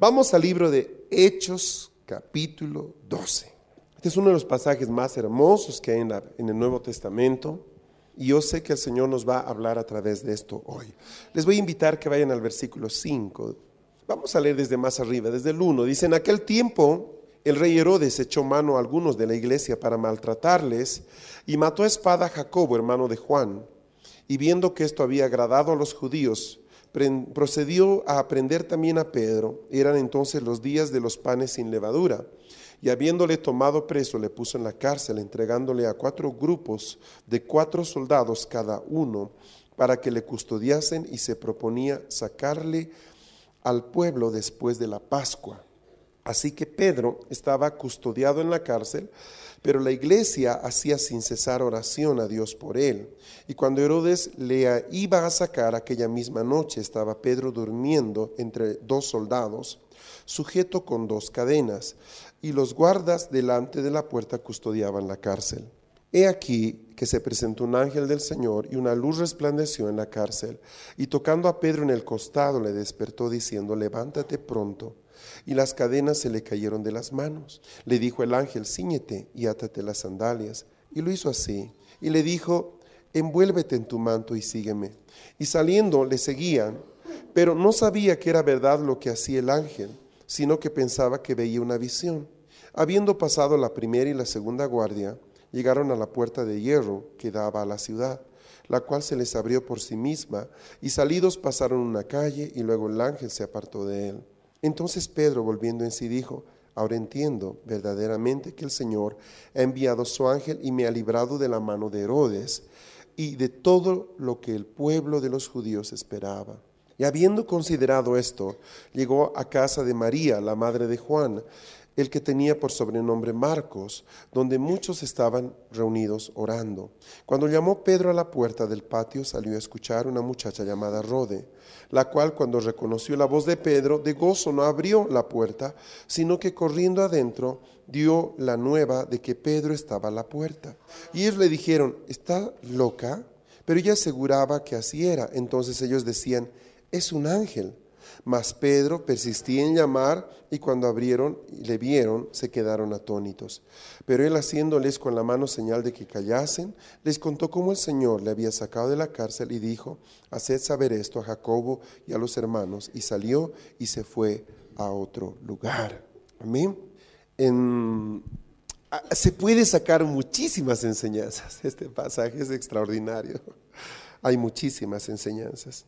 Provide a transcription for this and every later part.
Vamos al libro de Hechos, capítulo 12. Este es uno de los pasajes más hermosos que hay en, el Nuevo Testamento. Y yo sé que el Señor nos va a hablar a través de esto hoy. Les voy a invitar que vayan al versículo 5. Vamos a leer desde más arriba, desde el 1. Dice, en aquel tiempo el rey Herodes echó mano a algunos de la iglesia para maltratarles y mató a espada a Jacobo, hermano de Juan. Y viendo que esto había agradado a los judíos, procedió a aprender también a Pedro. Eran entonces los días de los panes sin levadura. Y habiéndole tomado preso, le puso en la cárcel, entregándole a cuatro grupos de cuatro soldados cada uno, para que le custodiasen y se proponía sacarle al pueblo después de la Pascua. Así que Pedro estaba custodiado en la cárcel, pero la iglesia hacía sin cesar oración a Dios por él. Y cuando Herodes le iba a sacar aquella misma noche, estaba Pedro durmiendo entre dos soldados, sujeto con dos cadenas, y los guardas delante de la puerta custodiaban la cárcel. He aquí que se presentó un ángel del Señor y una luz resplandeció en la cárcel, y tocando a Pedro en el costado le despertó diciendo, levántate pronto y las cadenas se le cayeron de las manos. Le dijo el ángel, ciñete y átate las sandalias. Y lo hizo así. Y le dijo, envuélvete en tu manto y sígueme. Y saliendo le seguían, pero no sabía que era verdad lo que hacía el ángel, sino que pensaba que veía una visión. Habiendo pasado la primera y la segunda guardia, llegaron a la puerta de hierro que daba a la ciudad la cual se les abrió por sí misma, y salidos pasaron una calle, y luego el ángel se apartó de él. Entonces Pedro, volviendo en sí, dijo, ahora entiendo verdaderamente que el Señor ha enviado su ángel y me ha librado de la mano de Herodes y de todo lo que el pueblo de los judíos esperaba. Y habiendo considerado esto, llegó a casa de María, la madre de Juan, el que tenía por sobrenombre Marcos, donde muchos estaban reunidos orando. Cuando llamó Pedro a la puerta del patio, salió a escuchar una muchacha llamada Rode, la cual cuando reconoció la voz de Pedro, de gozo no abrió la puerta, sino que corriendo adentro dio la nueva de que Pedro estaba a la puerta. Y ellos le dijeron, ¿está loca? Pero ella aseguraba que así era. Entonces ellos decían, es un ángel. Mas Pedro persistía en llamar y cuando abrieron y le vieron, se quedaron atónitos. Pero él haciéndoles con la mano señal de que callasen, les contó cómo el Señor le había sacado de la cárcel y dijo, haced saber esto a Jacobo y a los hermanos. Y salió y se fue a otro lugar. Amén. se puede sacar muchísimas enseñanzas. Este pasaje es extraordinario. Hay muchísimas enseñanzas.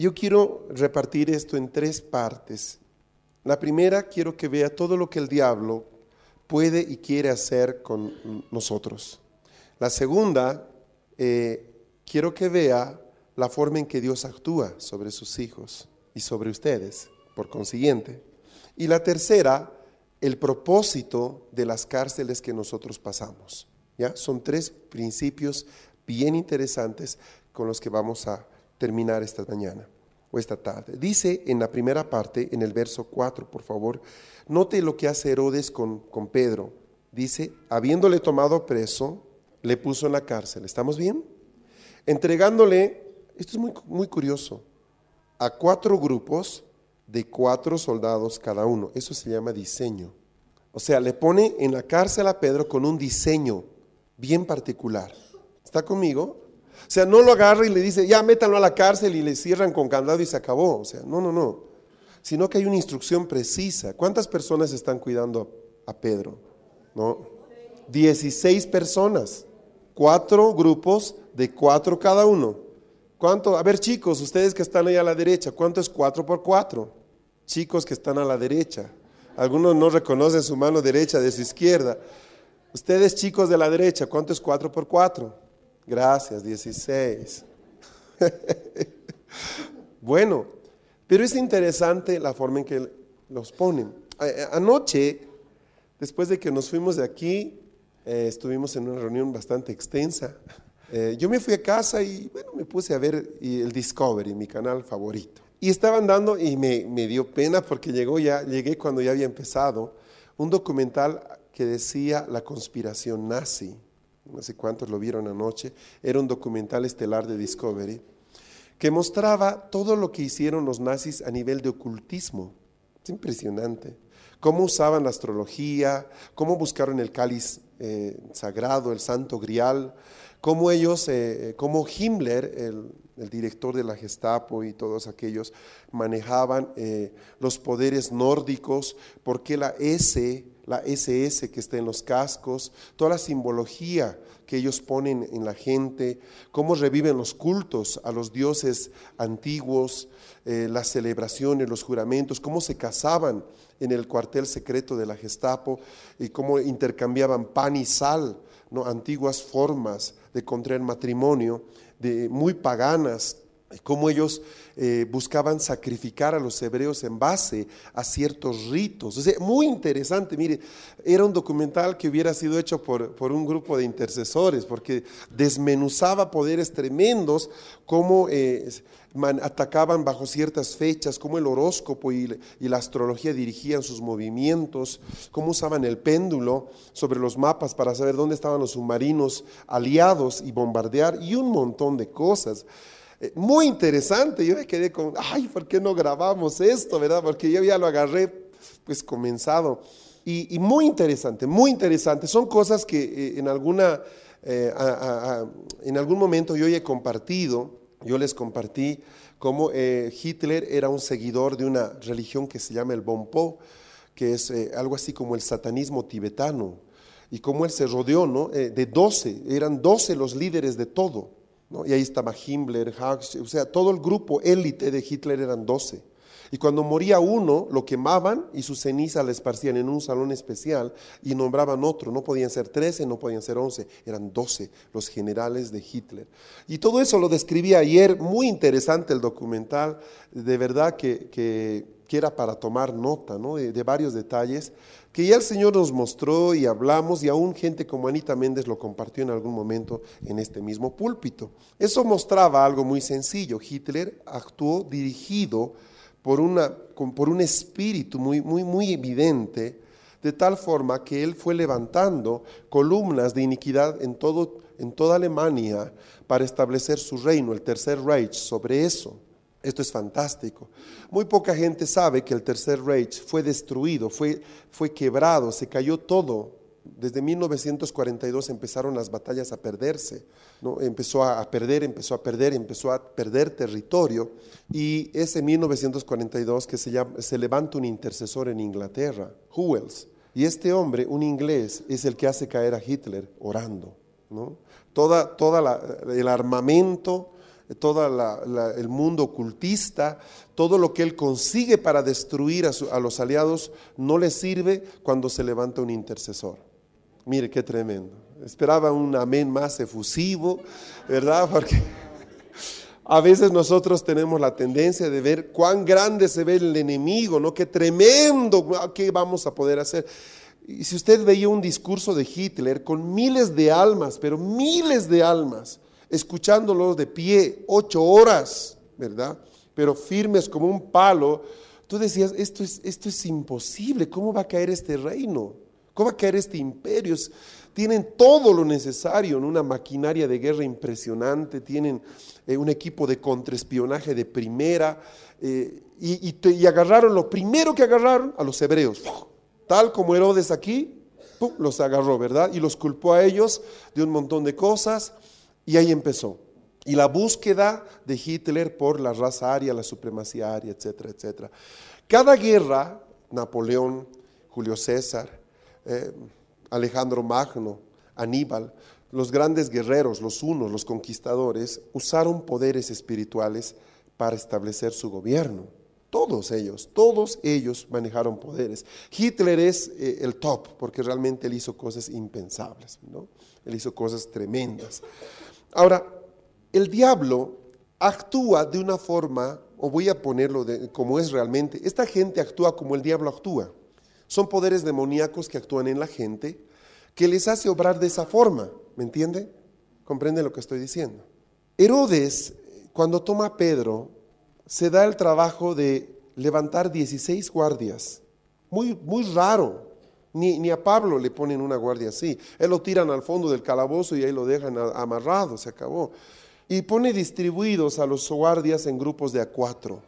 Yo quiero repartir esto en tres partes. La primera, quiero que vea todo lo que el diablo puede y quiere hacer con nosotros. La segunda, eh, quiero que vea la forma en que Dios actúa sobre sus hijos y sobre ustedes, por consiguiente. Y la tercera, el propósito de las cárceles que nosotros pasamos. ¿ya? Son tres principios bien interesantes con los que vamos a terminar esta mañana o esta tarde. Dice en la primera parte, en el verso 4, por favor, note lo que hace Herodes con, con Pedro. Dice, habiéndole tomado preso, le puso en la cárcel. ¿Estamos bien? Entregándole, esto es muy, muy curioso, a cuatro grupos de cuatro soldados cada uno. Eso se llama diseño. O sea, le pone en la cárcel a Pedro con un diseño bien particular. ¿Está conmigo? O sea, no lo agarra y le dice, ya métanlo a la cárcel y le cierran con candado y se acabó. O sea, no, no, no. Sino que hay una instrucción precisa. ¿Cuántas personas están cuidando a Pedro? ¿No? 16 personas. Cuatro grupos de cuatro cada uno. ¿Cuánto? A ver, chicos, ustedes que están ahí a la derecha, ¿cuánto es cuatro por cuatro? Chicos que están a la derecha. Algunos no reconocen su mano derecha de su izquierda. Ustedes, chicos de la derecha, ¿cuánto es cuatro por cuatro? Gracias, 16. Bueno, pero es interesante la forma en que los ponen. Anoche, después de que nos fuimos de aquí, eh, estuvimos en una reunión bastante extensa. Eh, yo me fui a casa y bueno, me puse a ver el Discovery, mi canal favorito. Y estaban dando, y me, me, dio pena porque llegó ya, llegué cuando ya había empezado, un documental que decía La conspiración nazi. No sé cuántos lo vieron anoche. Era un documental estelar de Discovery que mostraba todo lo que hicieron los nazis a nivel de ocultismo. Es impresionante. Cómo usaban la astrología, cómo buscaron el cáliz eh, sagrado, el santo grial, cómo ellos, eh, cómo Himmler, el, director de la Gestapo y todos aquellos, manejaban eh, los poderes nórdicos, porque la S, la SS que está en los cascos, toda la simbología que ellos ponen en la gente, cómo reviven los cultos a los dioses antiguos, eh, las celebraciones, los juramentos, cómo se casaban en el cuartel secreto de la Gestapo y cómo intercambiaban pan y sal, ¿no? antiguas formas de contraer matrimonio, de, muy paganas, cómo ellos eh, buscaban sacrificar a los hebreos en base a ciertos ritos. Muy interesante, mire, era un documental que hubiera sido hecho por, por un grupo de intercesores, porque desmenuzaba poderes tremendos, cómo eh, atacaban bajo ciertas fechas, cómo el horóscopo y, y la astrología dirigían sus movimientos, cómo usaban el péndulo sobre los mapas para saber dónde estaban los submarinos aliados y bombardear, y un montón de cosas. Eh, muy interesante, yo me quedé con, ay, ¿por qué no grabamos esto, verdad? Porque yo ya lo agarré, pues comenzado. Y, muy interesante, muy interesante. Son cosas que eh, en, alguna, eh, en algún momento yo he compartido, yo les compartí cómo Hitler era un seguidor de una religión que se llama el Bonpo, que es algo así como el satanismo tibetano, y cómo él se rodeó ¿no? de 12, eran 12 los líderes de todo. Y ahí estaba Himmler, Hux, o sea, todo el grupo élite de Hitler eran 12. Y cuando moría uno, lo quemaban y su ceniza la esparcían en un salón especial y nombraban otro. No podían ser 13, no podían ser 11, eran 12 los generales de Hitler. Y todo eso lo describí ayer, muy interesante el documental, de verdad que, que, era para tomar nota ¿no? de varios detalles que ya el Señor nos mostró y hablamos y aún gente como Anita Méndez lo compartió en algún momento en este mismo púlpito. Eso mostraba algo muy sencillo. Hitler actuó dirigido por, una, por un espíritu muy, muy, muy evidente, de tal forma que él fue levantando columnas de iniquidad en, todo, en toda Alemania para establecer su reino, el Tercer Reich, sobre eso. Esto es fantástico. Muy poca gente sabe que el Tercer Reich fue destruido, fue, fue quebrado, se cayó todo. Desde 1942 empezaron las batallas a perderse, ¿no? empezó a, perder, empezó a perder, empezó a perder territorio. Y es en 1942 que se, se levanta un intercesor en Inglaterra, Hewells. Y este hombre, un inglés, es el que hace caer a Hitler orando. ¿no? Toda, toda el armamento, todo el mundo ocultista, todo lo que él consigue para destruir a, los aliados, no le sirve cuando se levanta un intercesor. Mire qué tremendo. Esperaba un amén más efusivo, ¿verdad? Porque a veces nosotros tenemos la tendencia de ver cuán grande se ve el enemigo, ¿no? Qué tremendo, ¿qué vamos a poder hacer? Y si usted veía un discurso de Hitler con miles de almas, pero miles de almas, escuchándolos de pie ocho horas, ¿verdad? Pero firmes como un palo. Tú decías, esto es, esto es imposible, ¿cómo va a caer este reino? ¿Cómo va a caer este imperio? Tienen todo lo necesario, en una maquinaria de guerra impresionante, tienen eh, un equipo de contraespionaje de primera, eh, y, agarraron lo primero que agarraron a los hebreos, tal como Herodes aquí, los agarró, ¿verdad? Y los culpó a ellos de un montón de cosas. Y ahí empezó. Y la búsqueda de Hitler por la raza aria, la supremacía aria, etcétera, etcétera. Cada guerra, Napoleón, Julio César, eh, Alejandro Magno, Aníbal, los grandes guerreros, los unos, los conquistadores, usaron poderes espirituales para establecer su gobierno. Todos ellos, todos ellos manejaron poderes. Hitler es eh, el top porque realmente él hizo cosas impensables, ¿no? Él hizo cosas tremendas. Ahora, el diablo actúa de una forma o voy a ponerlo de, como es realmente, esta gente actúa como el diablo actúa. Son poderes demoníacos que actúan en la gente, que les hace obrar de esa forma, ¿me entiende? ¿Comprende lo que estoy diciendo? Herodes, cuando toma a Pedro, se da el trabajo de levantar 16 guardias. Muy, muy raro. Ni, ni, a Pablo le ponen una guardia así. Él lo tiran al fondo del calabozo y ahí lo dejan amarrado, se acabó. Y pone distribuidos a los guardias en grupos de a cuatro.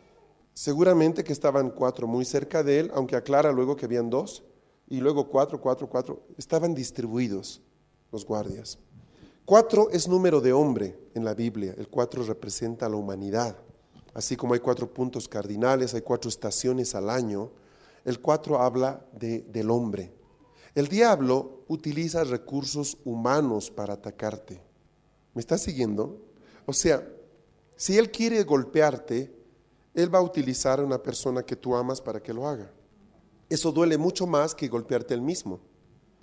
Seguramente que estaban cuatro muy cerca de él, aunque aclara luego que habían dos. Y luego cuatro, cuatro, cuatro. Estaban distribuidos los guardias. Cuatro es número de hombre en la Biblia. El cuatro representa a la humanidad. Así como hay cuatro puntos cardinales, hay cuatro estaciones al año, el cuatro habla de, del hombre. El diablo utiliza recursos humanos para atacarte. ¿Me estás siguiendo? O sea, si él quiere golpearte, él va a utilizar a una persona que tú amas para que lo haga. Eso duele mucho más que golpearte él mismo.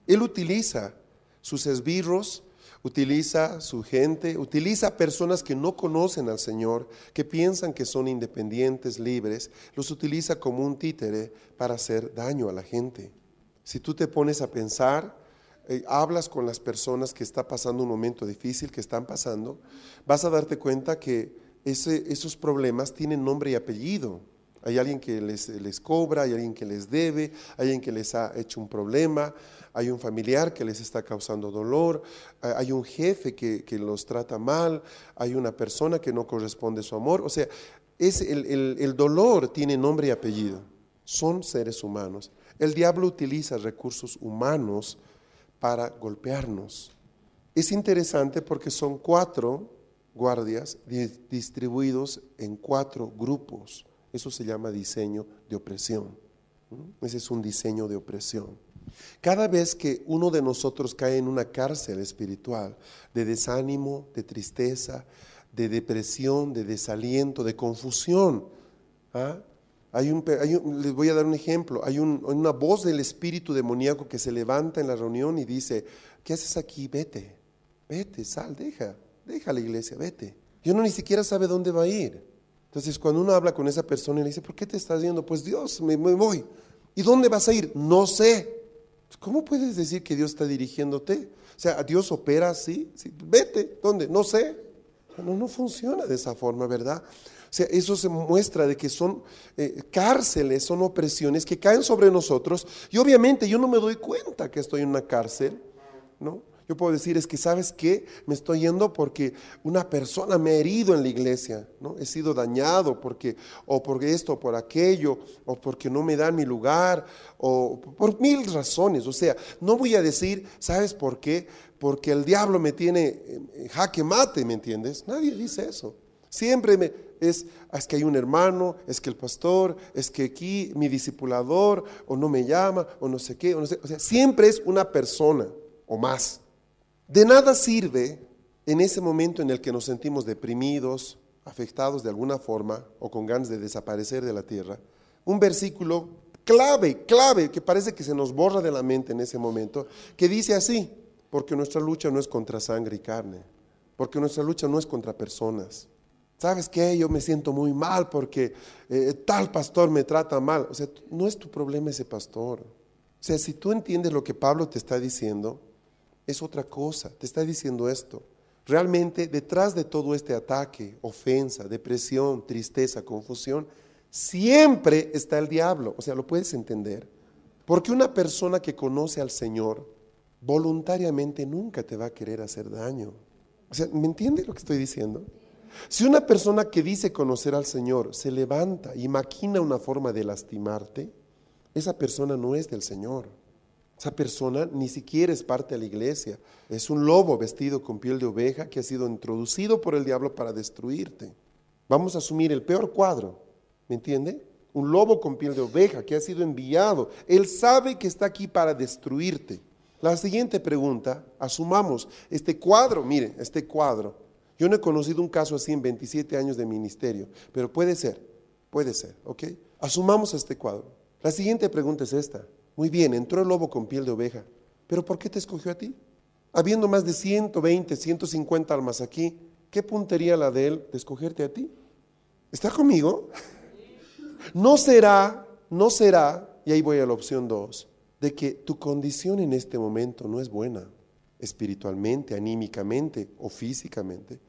Él utiliza sus esbirros, utiliza su gente, utiliza personas que no conocen al Señor, que piensan que son independientes, libres, los utiliza como un títere para hacer daño a la gente. Si tú te pones a pensar, eh, hablas con las personas que está pasando un momento difícil, que están pasando, vas a darte cuenta que esos problemas tienen nombre y apellido. Hay alguien que les, les, cobra, hay alguien que les debe, hay alguien que les ha hecho un problema, hay un familiar que les está causando dolor, hay un jefe que, los trata mal, hay una persona que no corresponde a su amor. O sea, es el, el dolor tiene nombre y apellido. Son seres humanos. El diablo utiliza recursos humanos para golpearnos. Es interesante porque son cuatro guardias distribuidos en cuatro grupos. Eso se llama diseño de opresión. Ese es un diseño de opresión. Cada vez que uno de nosotros cae en una cárcel espiritual de desánimo, de tristeza, de depresión, de desaliento, de confusión, ¿ah? hay un, les voy a dar un ejemplo, hay una voz del espíritu demoníaco que se levanta en la reunión y dice, ¿qué haces aquí? Vete, vete, sal, deja, deja la iglesia, vete. Y uno ni siquiera sabe dónde va a ir. Entonces, cuando uno habla con esa persona y le dice, ¿por qué te estás yendo? Pues Dios, me, voy. ¿Y dónde vas a ir? No sé. ¿Cómo puedes decir que Dios está dirigiéndote? O sea, Dios opera así. Vete, ¿dónde? No sé. No, no funciona de esa forma, ¿verdad? O sea, eso se muestra de que son eh, cárceles, son opresiones que caen sobre nosotros. Y obviamente yo no me doy cuenta que estoy en una cárcel, ¿no? Yo puedo decir, es que sabes qué, me estoy yendo porque una persona me ha herido en la iglesia, ¿no? He sido dañado porque, o por esto, o por aquello, o porque no me dan mi lugar, o por mil razones. O sea, no voy a decir, ¿sabes por qué? Porque el diablo me tiene jaque mate, ¿me entiendes? Nadie dice eso. Siempre es, es que hay un hermano, es que el pastor, es que aquí mi discipulador, o no me llama, o no sé qué, o no sé. O sea, siempre es una persona o más. De nada sirve en ese momento en el que nos sentimos deprimidos, afectados de alguna forma o con ganas de desaparecer de la tierra, un versículo clave, clave, que parece que se nos borra de la mente en ese momento, que dice así, porque nuestra lucha no es contra sangre y carne, porque nuestra lucha no es contra personas. ¿Sabes qué? Yo me siento muy mal porque eh, tal pastor me trata mal. O sea, no es tu problema ese pastor. O sea, si tú entiendes lo que Pablo te está diciendo, es otra cosa. Te está diciendo esto. Realmente detrás de todo este ataque, ofensa, depresión, tristeza, confusión, siempre está el diablo. O sea, lo puedes entender. Porque una persona que conoce al Señor voluntariamente nunca te va a querer hacer daño. O sea, ¿me entiendes lo que estoy diciendo? Si una persona que dice conocer al Señor se levanta y maquina una forma de lastimarte, esa persona no es del Señor. Esa persona ni siquiera es parte de la iglesia. Es un lobo vestido con piel de oveja que ha sido introducido por el diablo para destruirte. Vamos a asumir el peor cuadro, ¿me entiende? Un lobo con piel de oveja que ha sido enviado. Él sabe que está aquí para destruirte. La siguiente pregunta, asumamos este cuadro, mire, este cuadro. Yo no he conocido un caso así en 27 años de ministerio, pero puede ser, puede ser, ¿ok? Asumamos este cuadro. La siguiente pregunta es esta. Muy bien, entró el lobo con piel de oveja, pero ¿por qué te escogió a ti? Habiendo más de 120, 150 almas aquí, ¿qué puntería la de él de escogerte a ti? ¿Está conmigo? No será, no será, y ahí voy a la opción 2, de que tu condición en este momento no es buena, espiritualmente, anímicamente o físicamente.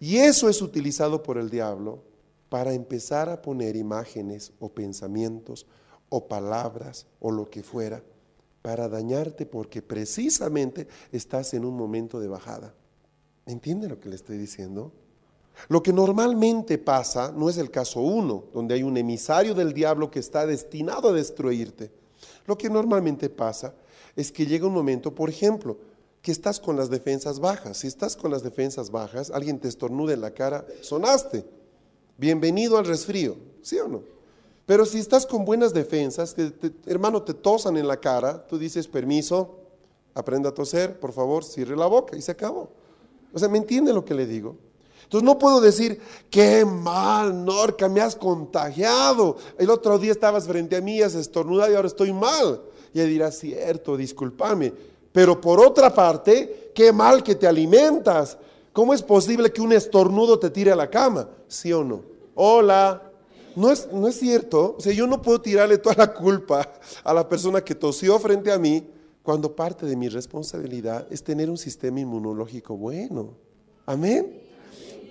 Y eso es utilizado por el diablo para empezar a poner imágenes o pensamientos o palabras o lo que fuera para dañarte porque precisamente estás en un momento de bajada. ¿Entiende lo que le estoy diciendo? Lo que normalmente pasa no es el caso uno, donde hay un emisario del diablo que está destinado a destruirte. Lo que normalmente pasa es que llega un momento, por ejemplo, que estás con las defensas bajas. Si estás con las defensas bajas, alguien te estornuda en la cara, sonaste. Bienvenido al resfrío, ¿sí o no? Pero si estás con buenas defensas, que hermano te tosan en la cara, tú dices, permiso, aprenda a toser, por favor, cierre la boca y se acabó. O sea, ¿me entiende lo que le digo? Entonces no puedo decir, qué mal, Norca, me has contagiado. El otro día estabas frente a mí, has estornudado y ahora estoy mal. Y él dirá, cierto, discúlpame. Pero por otra parte, qué mal que te alimentas. ¿Cómo es posible que un estornudo te tire a la cama? ¿Sí o no? Hola, no es, no es cierto. O sea, yo no puedo tirarle toda la culpa a la persona que tosió frente a mí cuando parte de mi responsabilidad es tener un sistema inmunológico bueno. Amén.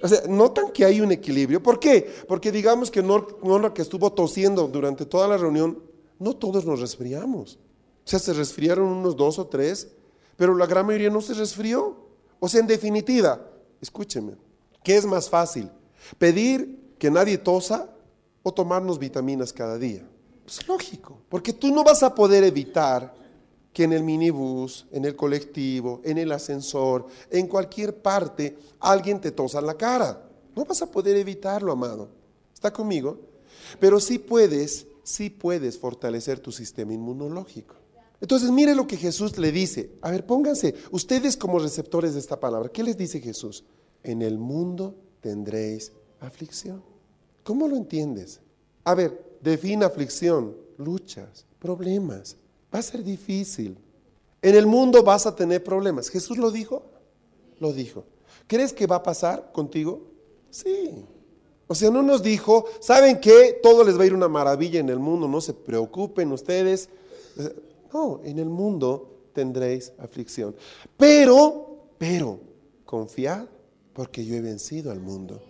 O sea, notan que hay un equilibrio. ¿Por qué? Porque digamos que Norma que estuvo tosiendo durante toda la reunión, no todos nos resfriamos. O sea, se resfriaron unos dos o tres, pero la gran mayoría no se resfrió. O sea, en definitiva, escúcheme, ¿qué es más fácil? ¿Pedir que nadie tosa o tomarnos vitaminas cada día. Es lógico, porque tú no vas a poder evitar que en el minibús, en el colectivo, en el ascensor, en cualquier parte, alguien te tosa la cara. No vas a poder evitarlo, amado. ¿Está conmigo? Pero sí puedes, sí puedes fortalecer tu sistema inmunológico. Entonces, mire lo que Jesús le dice. A ver, pónganse, ustedes como receptores de esta palabra, ¿qué les dice Jesús? En el mundo tendréis aflicción. ¿Cómo lo entiendes? A ver, define aflicción, luchas, problemas. Va a ser difícil. En el mundo vas a tener problemas. ¿Jesús lo dijo? Lo dijo. ¿Crees que va a pasar contigo? Sí. O sea, no nos dijo, ¿saben qué? Todo les va a ir una maravilla en el mundo, no se preocupen ustedes. No, en el mundo tendréis aflicción. Pero, pero, confiad porque yo he vencido al mundo.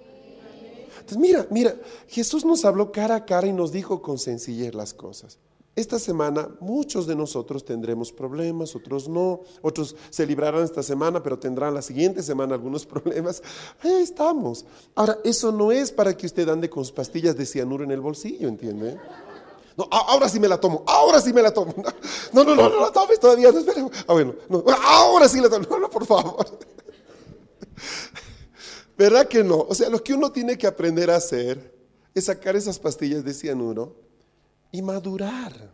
Entonces, mira, mira, Jesús nos habló cara a cara y nos dijo con sencillez las cosas. Esta semana muchos de nosotros tendremos problemas, otros no, otros se librarán esta semana, pero tendrán la siguiente semana algunos problemas. Ahí estamos. Ahora, eso no es para que usted ande con pastillas de cianuro en el bolsillo, ¿entiende? No, ahora sí me la tomo, ahora sí me la tomo. No, no, no, no, la tomes todavía, no, espera. Ah, bueno, no, ahora sí la tomo, no, no, por favor. ¿Verdad que no? O sea, lo que uno tiene que aprender a hacer es sacar esas pastillas de cianuro y madurar.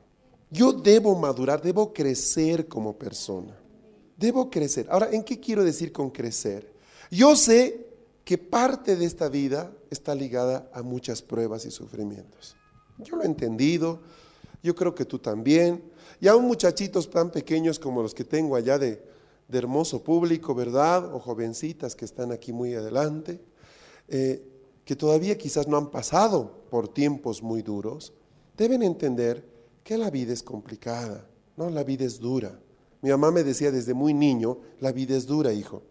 Yo debo madurar, debo crecer como persona. Debo crecer. Ahora, ¿en qué quiero decir con crecer? Yo sé que parte de esta vida está ligada a muchas pruebas y sufrimientos. Yo lo he entendido, yo creo que tú también. Y aún muchachitos tan pequeños como los que tengo allá de de hermoso público, ¿verdad? O jovencitas que están aquí muy adelante, eh, que todavía quizás no han pasado por tiempos muy duros, deben entender que la vida es complicada, ¿no? La vida es dura. Mi mamá me decía desde muy niño, la vida es dura, hijo.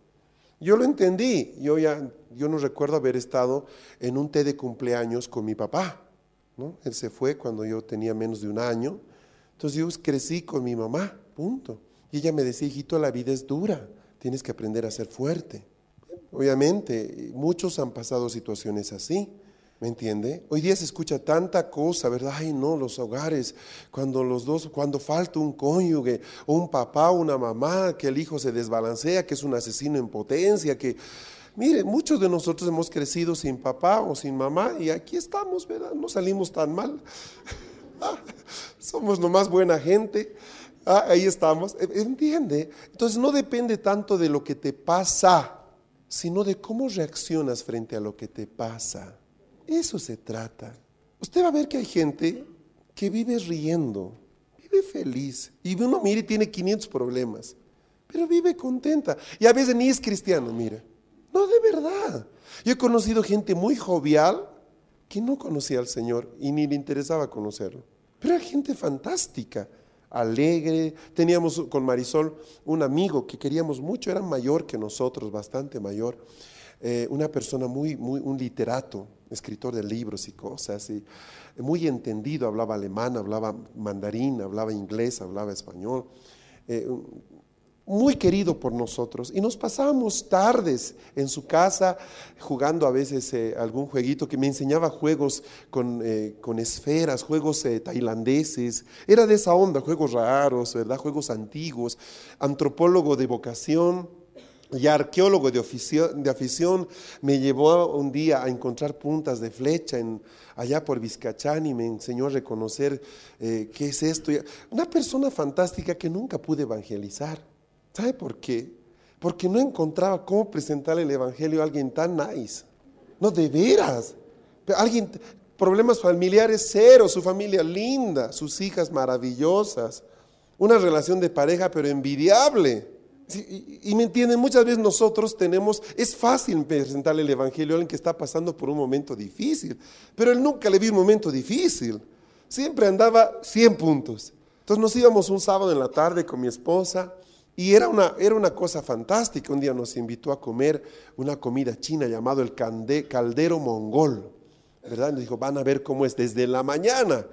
Yo lo entendí, yo ya, yo no recuerdo haber estado en un té de cumpleaños con mi papá, ¿no? Él se fue cuando yo tenía menos de un año, entonces yo crecí con mi mamá, punto. Y ella me decía, hijito, la vida es dura, tienes que aprender a ser fuerte. Obviamente, muchos han pasado situaciones así, ¿me entiende? Hoy día se escucha tanta cosa, ¿verdad? Ay, no, los hogares, cuando los dos, cuando falta un cónyuge, o un papá, una mamá, que el hijo se desbalancea, que es un asesino en potencia, que... Mire, muchos de nosotros hemos crecido sin papá o sin mamá y aquí estamos, ¿verdad? No salimos tan mal. Ah, somos nomás buena gente. Ah, ahí estamos. E, ¿Entiende? Entonces no depende tanto de lo que te pasa, sino de cómo reaccionas frente a lo que te pasa. Eso se trata. Usted va a ver que hay gente que vive riendo, vive feliz. Y uno mire tiene 500 problemas, pero vive contenta. Y a veces ni es cristiano, mira. No, de verdad. Yo he conocido gente muy jovial, que no conocía al Señor y ni le interesaba conocerlo. Pero era gente fantástica, alegre. Teníamos con Marisol un amigo que queríamos mucho, era mayor que nosotros, bastante mayor. Eh, una persona muy, muy, un literato, escritor de libros y cosas, y muy entendido, hablaba alemán, hablaba mandarín, hablaba inglés, hablaba español. Eh, muy querido por nosotros y nos pasábamos tardes en su casa jugando a veces eh, algún jueguito que me enseñaba juegos con, eh, con esferas, juegos eh, tailandeses, era de esa onda, juegos raros, ¿verdad? Juegos antiguos, antropólogo de vocación y arqueólogo de, afición, me llevó un día a encontrar puntas de flecha allá por Vizcachán y me enseñó a reconocer qué es esto. Una persona fantástica que nunca pude evangelizar. ¿Sabe por qué? Porque no encontraba cómo presentar el Evangelio a alguien tan nice. No, de veras. Alguien, problemas familiares cero, su familia linda, sus hijas maravillosas, una relación de pareja pero envidiable. y, me entienden, muchas veces nosotros tenemos, es fácil presentarle el Evangelio a alguien que está pasando por un momento difícil, pero él nunca le vio un momento difícil. Siempre andaba 100 puntos. Entonces nos íbamos un sábado en la tarde con mi esposa y era una, era una cosa fantástica. Un día nos invitó a comer una comida china llamado el caldero mongol. ¿Verdad? Nos dijo, van a ver cómo es desde la mañana.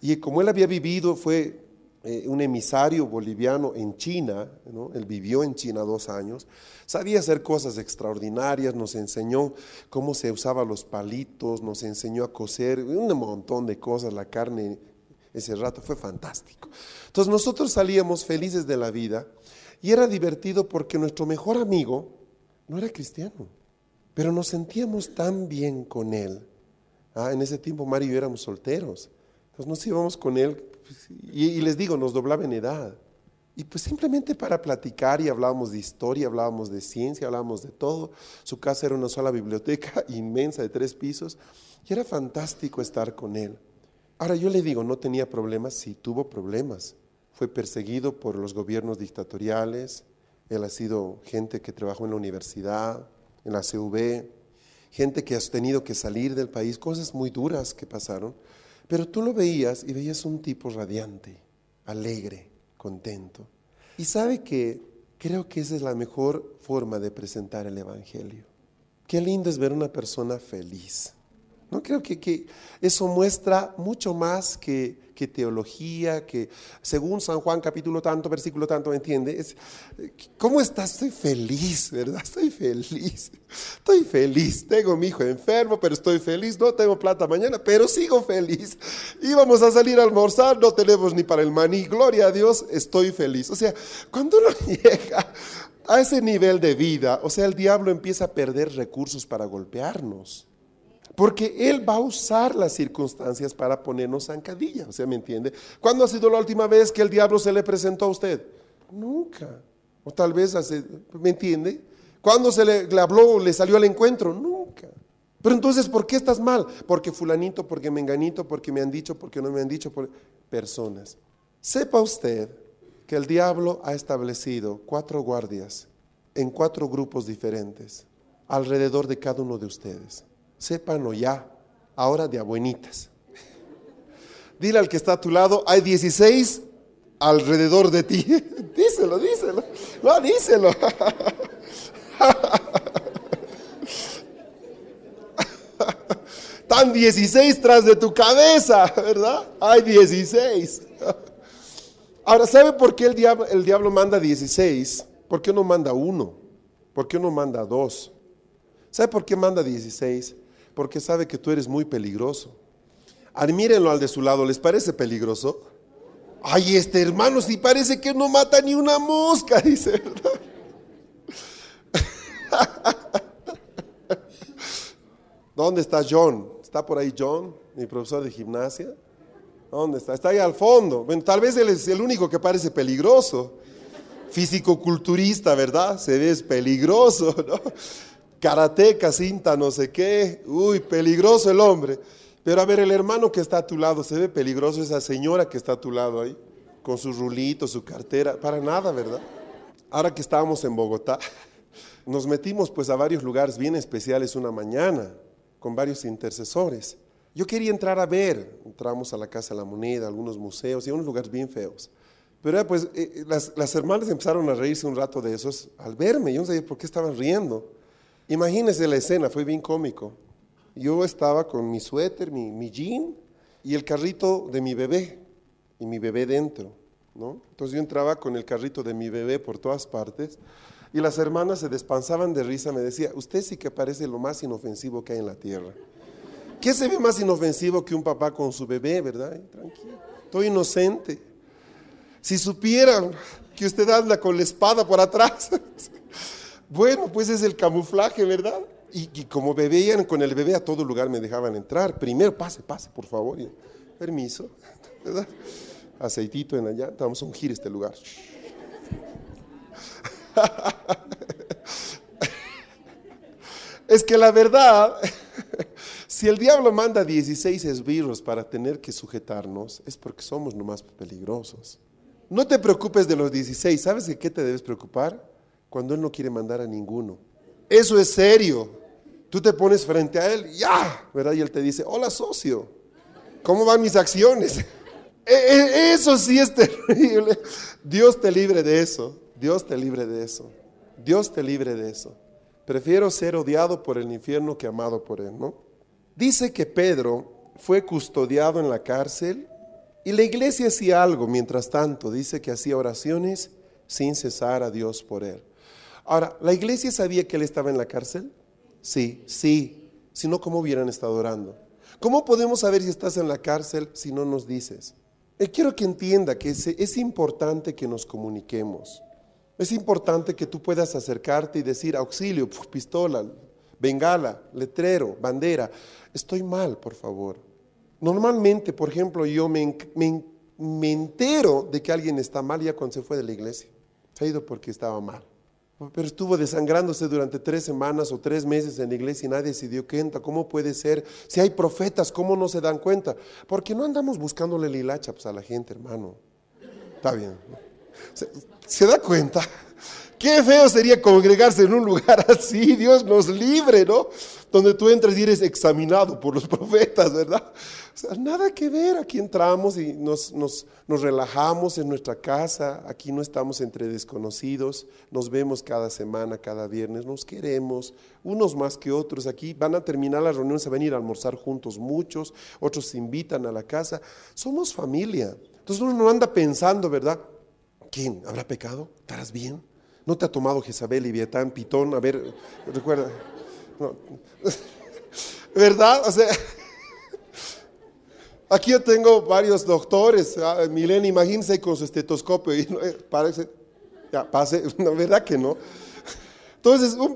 Y como él había vivido, fue eh, un emisario boliviano en China, él vivió en China dos años, sabía hacer cosas extraordinarias, nos enseñó cómo se usaban los palitos, nos enseñó a coser un montón de cosas, la carne ese rato fue fantástico. Entonces nosotros salíamos felices de la vida y era divertido porque nuestro mejor amigo no era cristiano, pero nos sentíamos tan bien con él. Ah, en ese tiempo Mario y yo éramos solteros. Entonces nos íbamos con él pues, y, les digo, nos doblaba en edad. Y pues simplemente para platicar y hablábamos de historia, hablábamos de ciencia, hablábamos de todo. Su casa era una sola biblioteca inmensa de tres pisos y era fantástico estar con él. Ahora yo le digo, no tenía problemas, sí tuvo problemas fue perseguido por los gobiernos dictatoriales, él ha sido gente que trabajó en la universidad, en la CV, gente que ha tenido que salir del país, cosas muy duras que pasaron, pero tú lo veías y veías un tipo radiante, alegre, contento. Y sabe que creo que esa es la mejor forma de presentar el Evangelio. Qué lindo es ver una persona feliz. No creo que, que eso muestra mucho más que que teología, que según San Juan capítulo tanto, versículo tanto, ¿me entiende? ¿Cómo estás? Estoy feliz, ¿verdad? Estoy feliz. Estoy feliz. Tengo mi hijo enfermo, pero estoy feliz. No tengo plata mañana, pero sigo feliz. Íbamos a salir a almorzar, no tenemos ni para el maní. Gloria a Dios, estoy feliz. O sea, cuando uno llega a ese nivel de vida, o sea, el diablo empieza a perder recursos para golpearnos. Porque Él va a usar las circunstancias para ponernos zancadilla. O sea, ¿me entiende? ¿Cuándo ha sido la última vez que el diablo se le presentó a usted? Nunca. O tal vez hace, ¿me entiende? ¿Cuándo se le, le habló, le salió al encuentro? Nunca. Pero entonces, ¿por qué estás mal? Porque fulanito, porque menganito, porque me han dicho, porque no me han dicho, por personas. Sepa usted que el diablo ha establecido cuatro guardias en cuatro grupos diferentes alrededor de cada uno de ustedes sépanlo ya, ahora de abuenitas. Dile al que está a tu lado, hay 16 alrededor de ti. díselo, díselo. No, díselo. Están 16 tras de tu cabeza, ¿verdad? Hay 16. Ahora, ¿sabe por qué el diablo, el diablo manda 16? ¿Por qué no manda uno? ¿Por qué no manda dos? ¿Sabe por qué manda 16? Porque sabe que tú eres muy peligroso. Admírenlo al de su lado, ¿les parece peligroso? Ay, este hermano si parece que no mata ni una mosca, dice, ¿verdad? ¿Dónde está John? ¿Está por ahí John, mi profesor de gimnasia? ¿Dónde está? Está ahí al fondo. Bueno, tal vez él es el único que parece peligroso. Físico-culturista, ¿verdad? Se ve peligroso, ¿no? Karateca, cinta, no sé qué. Uy, peligroso el hombre. Pero a ver, el hermano que está a tu lado, ¿se ve peligroso esa señora que está a tu lado ahí? Con su rulito, su cartera, para nada, ¿verdad? Ahora que estábamos en Bogotá, nos metimos pues a varios lugares bien especiales una mañana, con varios intercesores. Yo quería entrar a ver, entramos a la Casa de la Moneda, algunos museos y unos lugares bien feos. Pero pues eh, las, las, hermanas empezaron a reírse un rato de esos al verme. Yo no sabía por qué estaban riendo. Imagínense la escena, fue bien cómico. Yo estaba con mi suéter, mi, mi jean y el carrito de mi bebé y mi bebé dentro. ¿no? Entonces yo entraba con el carrito de mi bebé por todas partes y las hermanas se despansaban de risa. Me decía, usted sí que parece lo más inofensivo que hay en la tierra. ¿Qué se ve más inofensivo que un papá con su bebé, verdad? Tranquilo, estoy inocente. Si supieran que usted anda con la espada por atrás, bueno, pues es el camuflaje, ¿verdad? Y, como bebían con el bebé a todo lugar me dejaban entrar. Primero, pase, pase, por favor. Permiso, ¿verdad? Aceitito en allá, vamos a ungir este lugar. es que la verdad, si el diablo manda 16 esbirros para tener que sujetarnos, es porque somos nomás peligrosos. No te preocupes de los 16, ¿sabes de qué te debes preocupar? Cuando él no quiere mandar a ninguno. Eso es serio. Tú te pones frente a él, ya, ¿verdad? Y él te dice, hola socio, ¿cómo van mis acciones? E, e, eso sí es terrible. Dios te libre de eso. Dios te libre de eso. Dios te libre de eso. Prefiero ser odiado por el infierno que amado por él, ¿no? Dice que Pedro fue custodiado en la cárcel y la iglesia hacía algo mientras tanto. Dice que hacía oraciones sin cesar a Dios por él. Ahora, ¿la iglesia sabía que él estaba en la cárcel? Sí, sí. Si no, ¿cómo hubieran estado orando? ¿Cómo podemos saber si estás en la cárcel si no nos dices? Eh, quiero que entienda que es importante que nos comuniquemos. Es importante que tú puedas acercarte y decir auxilio, pistola, bengala, letrero, bandera. Estoy mal, por favor. Normalmente, por ejemplo, yo me, me entero de que alguien está mal ya cuando se fue de la iglesia. Se ha ido porque estaba mal. Pero estuvo desangrándose durante tres semanas o tres meses en la iglesia y nadie se dio cuenta. ¿Cómo puede ser? Si hay profetas, ¿cómo no se dan cuenta? Porque no andamos buscándole la hilacha pues, a la gente, hermano. Está bien. ¿Se, da cuenta? Qué feo sería congregarse en un lugar así, Dios nos libre, ¿no? Donde tú entras y eres examinado por los profetas, ¿verdad? O sea, nada que ver, aquí entramos y nos, nos, nos, relajamos en nuestra casa, aquí no estamos entre desconocidos, nos vemos cada semana, cada viernes, nos queremos, unos más que otros, aquí van a terminar las reuniones, a ir a almorzar juntos muchos, otros se invitan a la casa, somos familia. Entonces uno no anda pensando, ¿verdad? ¿Quién? ¿Habrá pecado? ¿Estarás bien? ¿No te ha tomado Jezabel y Vietán, Pitón? A ver, recuerda. ¿Verdad? O sea, aquí yo tengo varios doctores. Ah, Milena, imagínense con su estetoscopio y eh, parece, ya, pase, verdad que no. Entonces, un,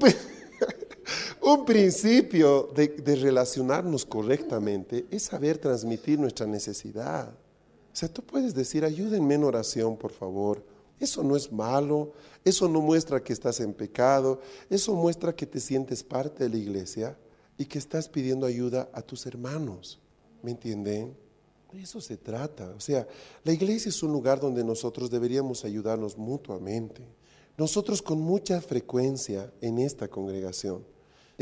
un principio de, de relacionarnos correctamente es saber transmitir nuestra necesidad. O sea, tú puedes decir, ayúdenme en oración, por favor. Eso no es malo, eso no muestra que estás en pecado, eso muestra que te sientes parte de la iglesia y que estás pidiendo ayuda a tus hermanos. ¿Me entienden? De eso se trata. O sea, la iglesia es un lugar donde nosotros deberíamos ayudarnos mutuamente. Nosotros con mucha frecuencia en esta congregación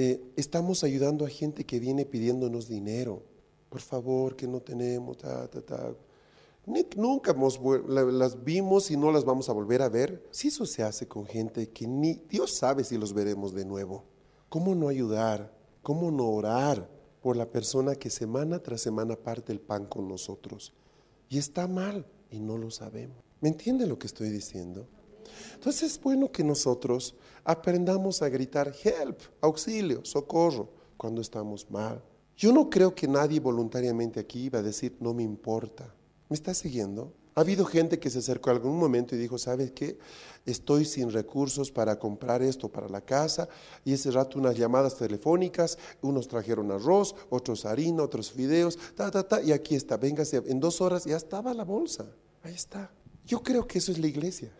eh, estamos ayudando a gente que viene pidiéndonos dinero. Por favor, que no tenemos, ta, ta, ta. Nunca las vimos y no las vamos a volver a ver. Si eso se hace con gente que ni Dios sabe si los veremos de nuevo. ¿Cómo no ayudar? ¿Cómo no orar por la persona que semana tras semana parte el pan con nosotros? Y está mal y no lo sabemos. ¿Me entiende lo que estoy diciendo? Entonces es bueno que nosotros aprendamos a gritar help, auxilio, socorro cuando estamos mal. Yo no creo que nadie voluntariamente aquí va a decir no me importa. ¿Me está siguiendo? Ha habido gente que se acercó algún momento y dijo, ¿sabes qué? Estoy sin recursos para comprar esto para la casa. Y ese rato unas llamadas telefónicas, unos trajeron arroz, otros harina, otros fideos, ta, ta, ta, y aquí está, véngase, en dos horas ya estaba la bolsa. Ahí está. Yo creo que eso es la iglesia.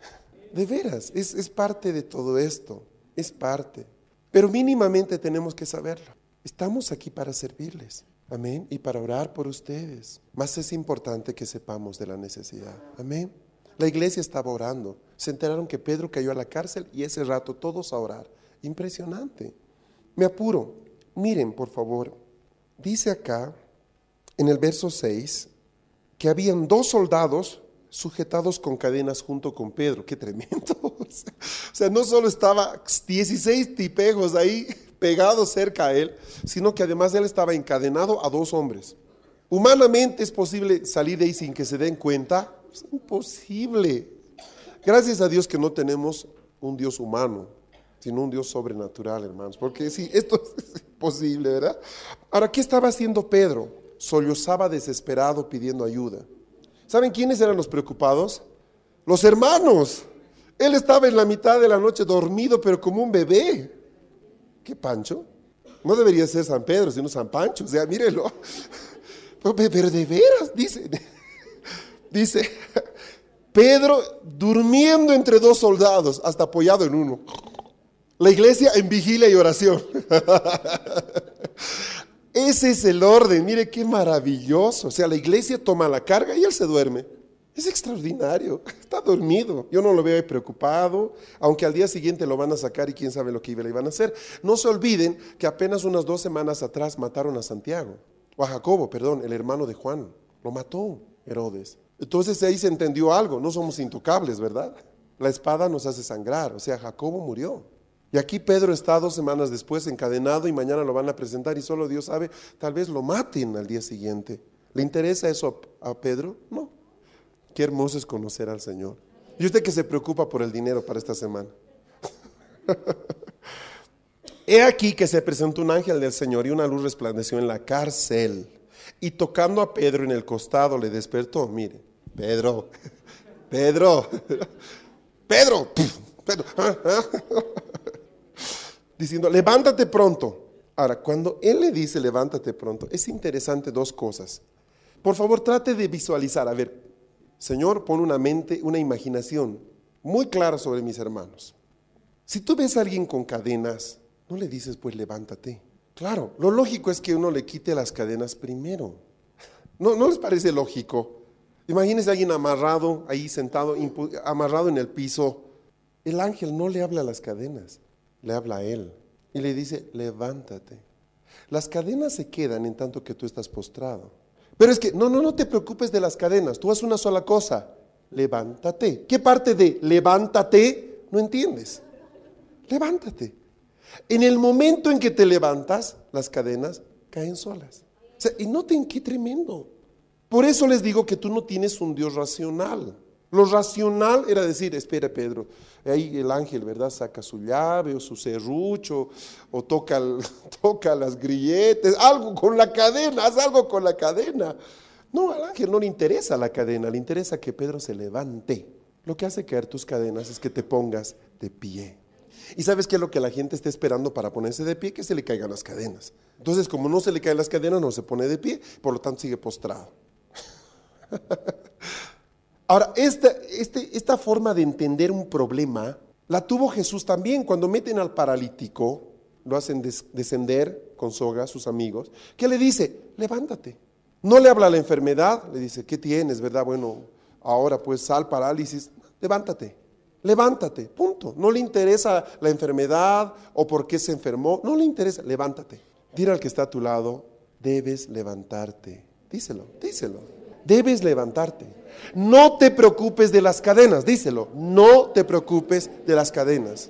De veras, es, es parte de todo esto, es parte. Pero mínimamente tenemos que saberlo. Estamos aquí para servirles. Amén. Y para orar por ustedes. Más es importante que sepamos de la necesidad. Amén. La iglesia estaba orando. Se enteraron que Pedro cayó a la cárcel y ese rato todos a orar. Impresionante. Me apuro. Miren, por favor. Dice acá en el verso 6 que habían dos soldados sujetados con cadenas junto con Pedro. Qué tremendo. O sea, no solo estaba 16 tipejos ahí pegados cerca a él, sino que además él estaba encadenado a dos hombres. Humanamente es posible salir de ahí sin que se den cuenta. Es imposible. Gracias a Dios que no tenemos un Dios humano, sino un Dios sobrenatural, hermanos. Porque sí, esto es imposible, ¿verdad? Ahora, ¿qué estaba haciendo Pedro? Sollozaba desesperado pidiendo ayuda. ¿Saben quiénes eran los preocupados? Los hermanos. Él estaba en la mitad de la noche dormido, pero como un bebé. ¿Qué Pancho? No debería ser San Pedro, sino San Pancho. O sea, mírelo. Pero de veras, dice, dice, Pedro durmiendo entre dos soldados, hasta apoyado en uno. La iglesia en vigilia y oración. Ese es el orden, mire qué maravilloso. O sea, la iglesia toma la carga y él se duerme. Es extraordinario, está dormido. Yo no lo veo preocupado, aunque al día siguiente lo van a sacar y quién sabe lo que le iban a hacer. No se olviden que apenas unas dos semanas atrás mataron a Santiago, o a Jacobo, perdón, el hermano de Juan. Lo mató Herodes. Entonces ahí se entendió algo, no somos intocables, ¿verdad? La espada nos hace sangrar, o sea, Jacobo murió. Y aquí Pedro está dos semanas después encadenado y mañana lo van a presentar y solo Dios sabe, tal vez lo maten al día siguiente. ¿Le interesa eso a Pedro? No. Hermoso es conocer al Señor. Y usted que se preocupa por el dinero para esta semana. He aquí que se presentó un ángel del Señor y una luz resplandeció en la cárcel. Y tocando a Pedro en el costado le despertó. Mire, Pedro, Pedro, Pedro, Pedro. diciendo, levántate pronto. Ahora, cuando Él le dice, levántate pronto, es interesante dos cosas. Por favor, trate de visualizar. A ver, Señor, pon una mente, una imaginación muy clara sobre mis hermanos. Si tú ves a alguien con cadenas, no le dices, pues levántate. Claro, lo lógico es que uno le quite las cadenas primero. ¿No, no les parece lógico? Imagínense a alguien amarrado, ahí sentado, amarrado en el piso. El ángel no le habla a las cadenas le habla a él y le dice, levántate. Las cadenas se quedan en tanto que tú estás postrado. Pero es que, no, no, no te preocupes de las cadenas, tú haces una sola cosa, levántate. ¿Qué parte de levántate no entiendes? Levántate. En el momento en que te levantas, las cadenas caen solas. y noten qué tremendo. Por eso les digo que tú no tienes un Dios racional. Lo racional era decir, espera Pedro, ahí el ángel, ¿verdad? Saca su llave o su serrucho o toca, toca las grilletes, algo con la cadena, haz algo con la cadena. No, al ángel no le interesa la cadena, le interesa que Pedro se levante. Lo que hace caer tus cadenas es que te pongas de pie. ¿Y sabes qué es lo que la gente está esperando para ponerse de pie? Que se le caigan las cadenas. Entonces, como no se le caen las cadenas, no se pone de pie, por lo tanto sigue postrado. Ahora, esta, este, esta forma de entender un problema la tuvo Jesús también cuando meten al paralítico, lo hacen descender con soga sus amigos, que le dice, levántate. No le habla la enfermedad, le dice, ¿qué tienes, verdad? Bueno, ahora pues sal parálisis, levántate, levántate, punto. No le interesa la enfermedad o por qué se enfermó, no le interesa, levántate. Dile al que está a tu lado, debes levantarte. Díselo, díselo, debes levantarte. No te preocupes de las cadenas, díselo, no te preocupes de las cadenas.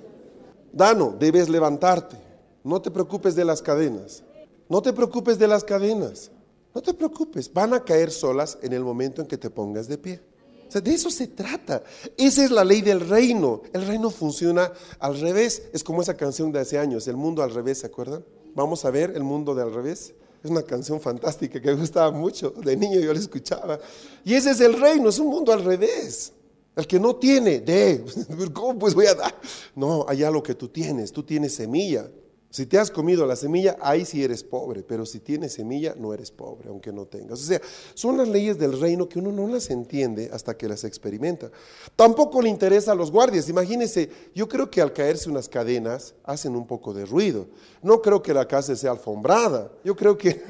Dano, debes levantarte. No te preocupes de las cadenas. No te preocupes de las cadenas. No te preocupes, van a caer solas en el momento en que te pongas de pie. O sea, de eso se trata. Esa es la ley del reino. El reino funciona al revés. Es como esa canción de hace años, El mundo al revés, ¿se acuerdan? Vamos a ver el mundo de al revés. Es una canción fantástica que me gustaba mucho. De niño yo la escuchaba. Y ese es el reino, es un mundo al revés. El que no tiene, de, ¿cómo pues voy a dar? No, allá lo que tú tienes, tú tienes semilla. Si te has comido la semilla, ahí sí eres pobre, pero si tienes semilla, no eres pobre, aunque no tengas. O sea, son las leyes del reino que uno no las entiende hasta que las experimenta. Tampoco le interesa a los guardias. Imagínense, yo creo que al caerse unas cadenas hacen un poco de ruido. No creo que la casa sea alfombrada. Yo creo que,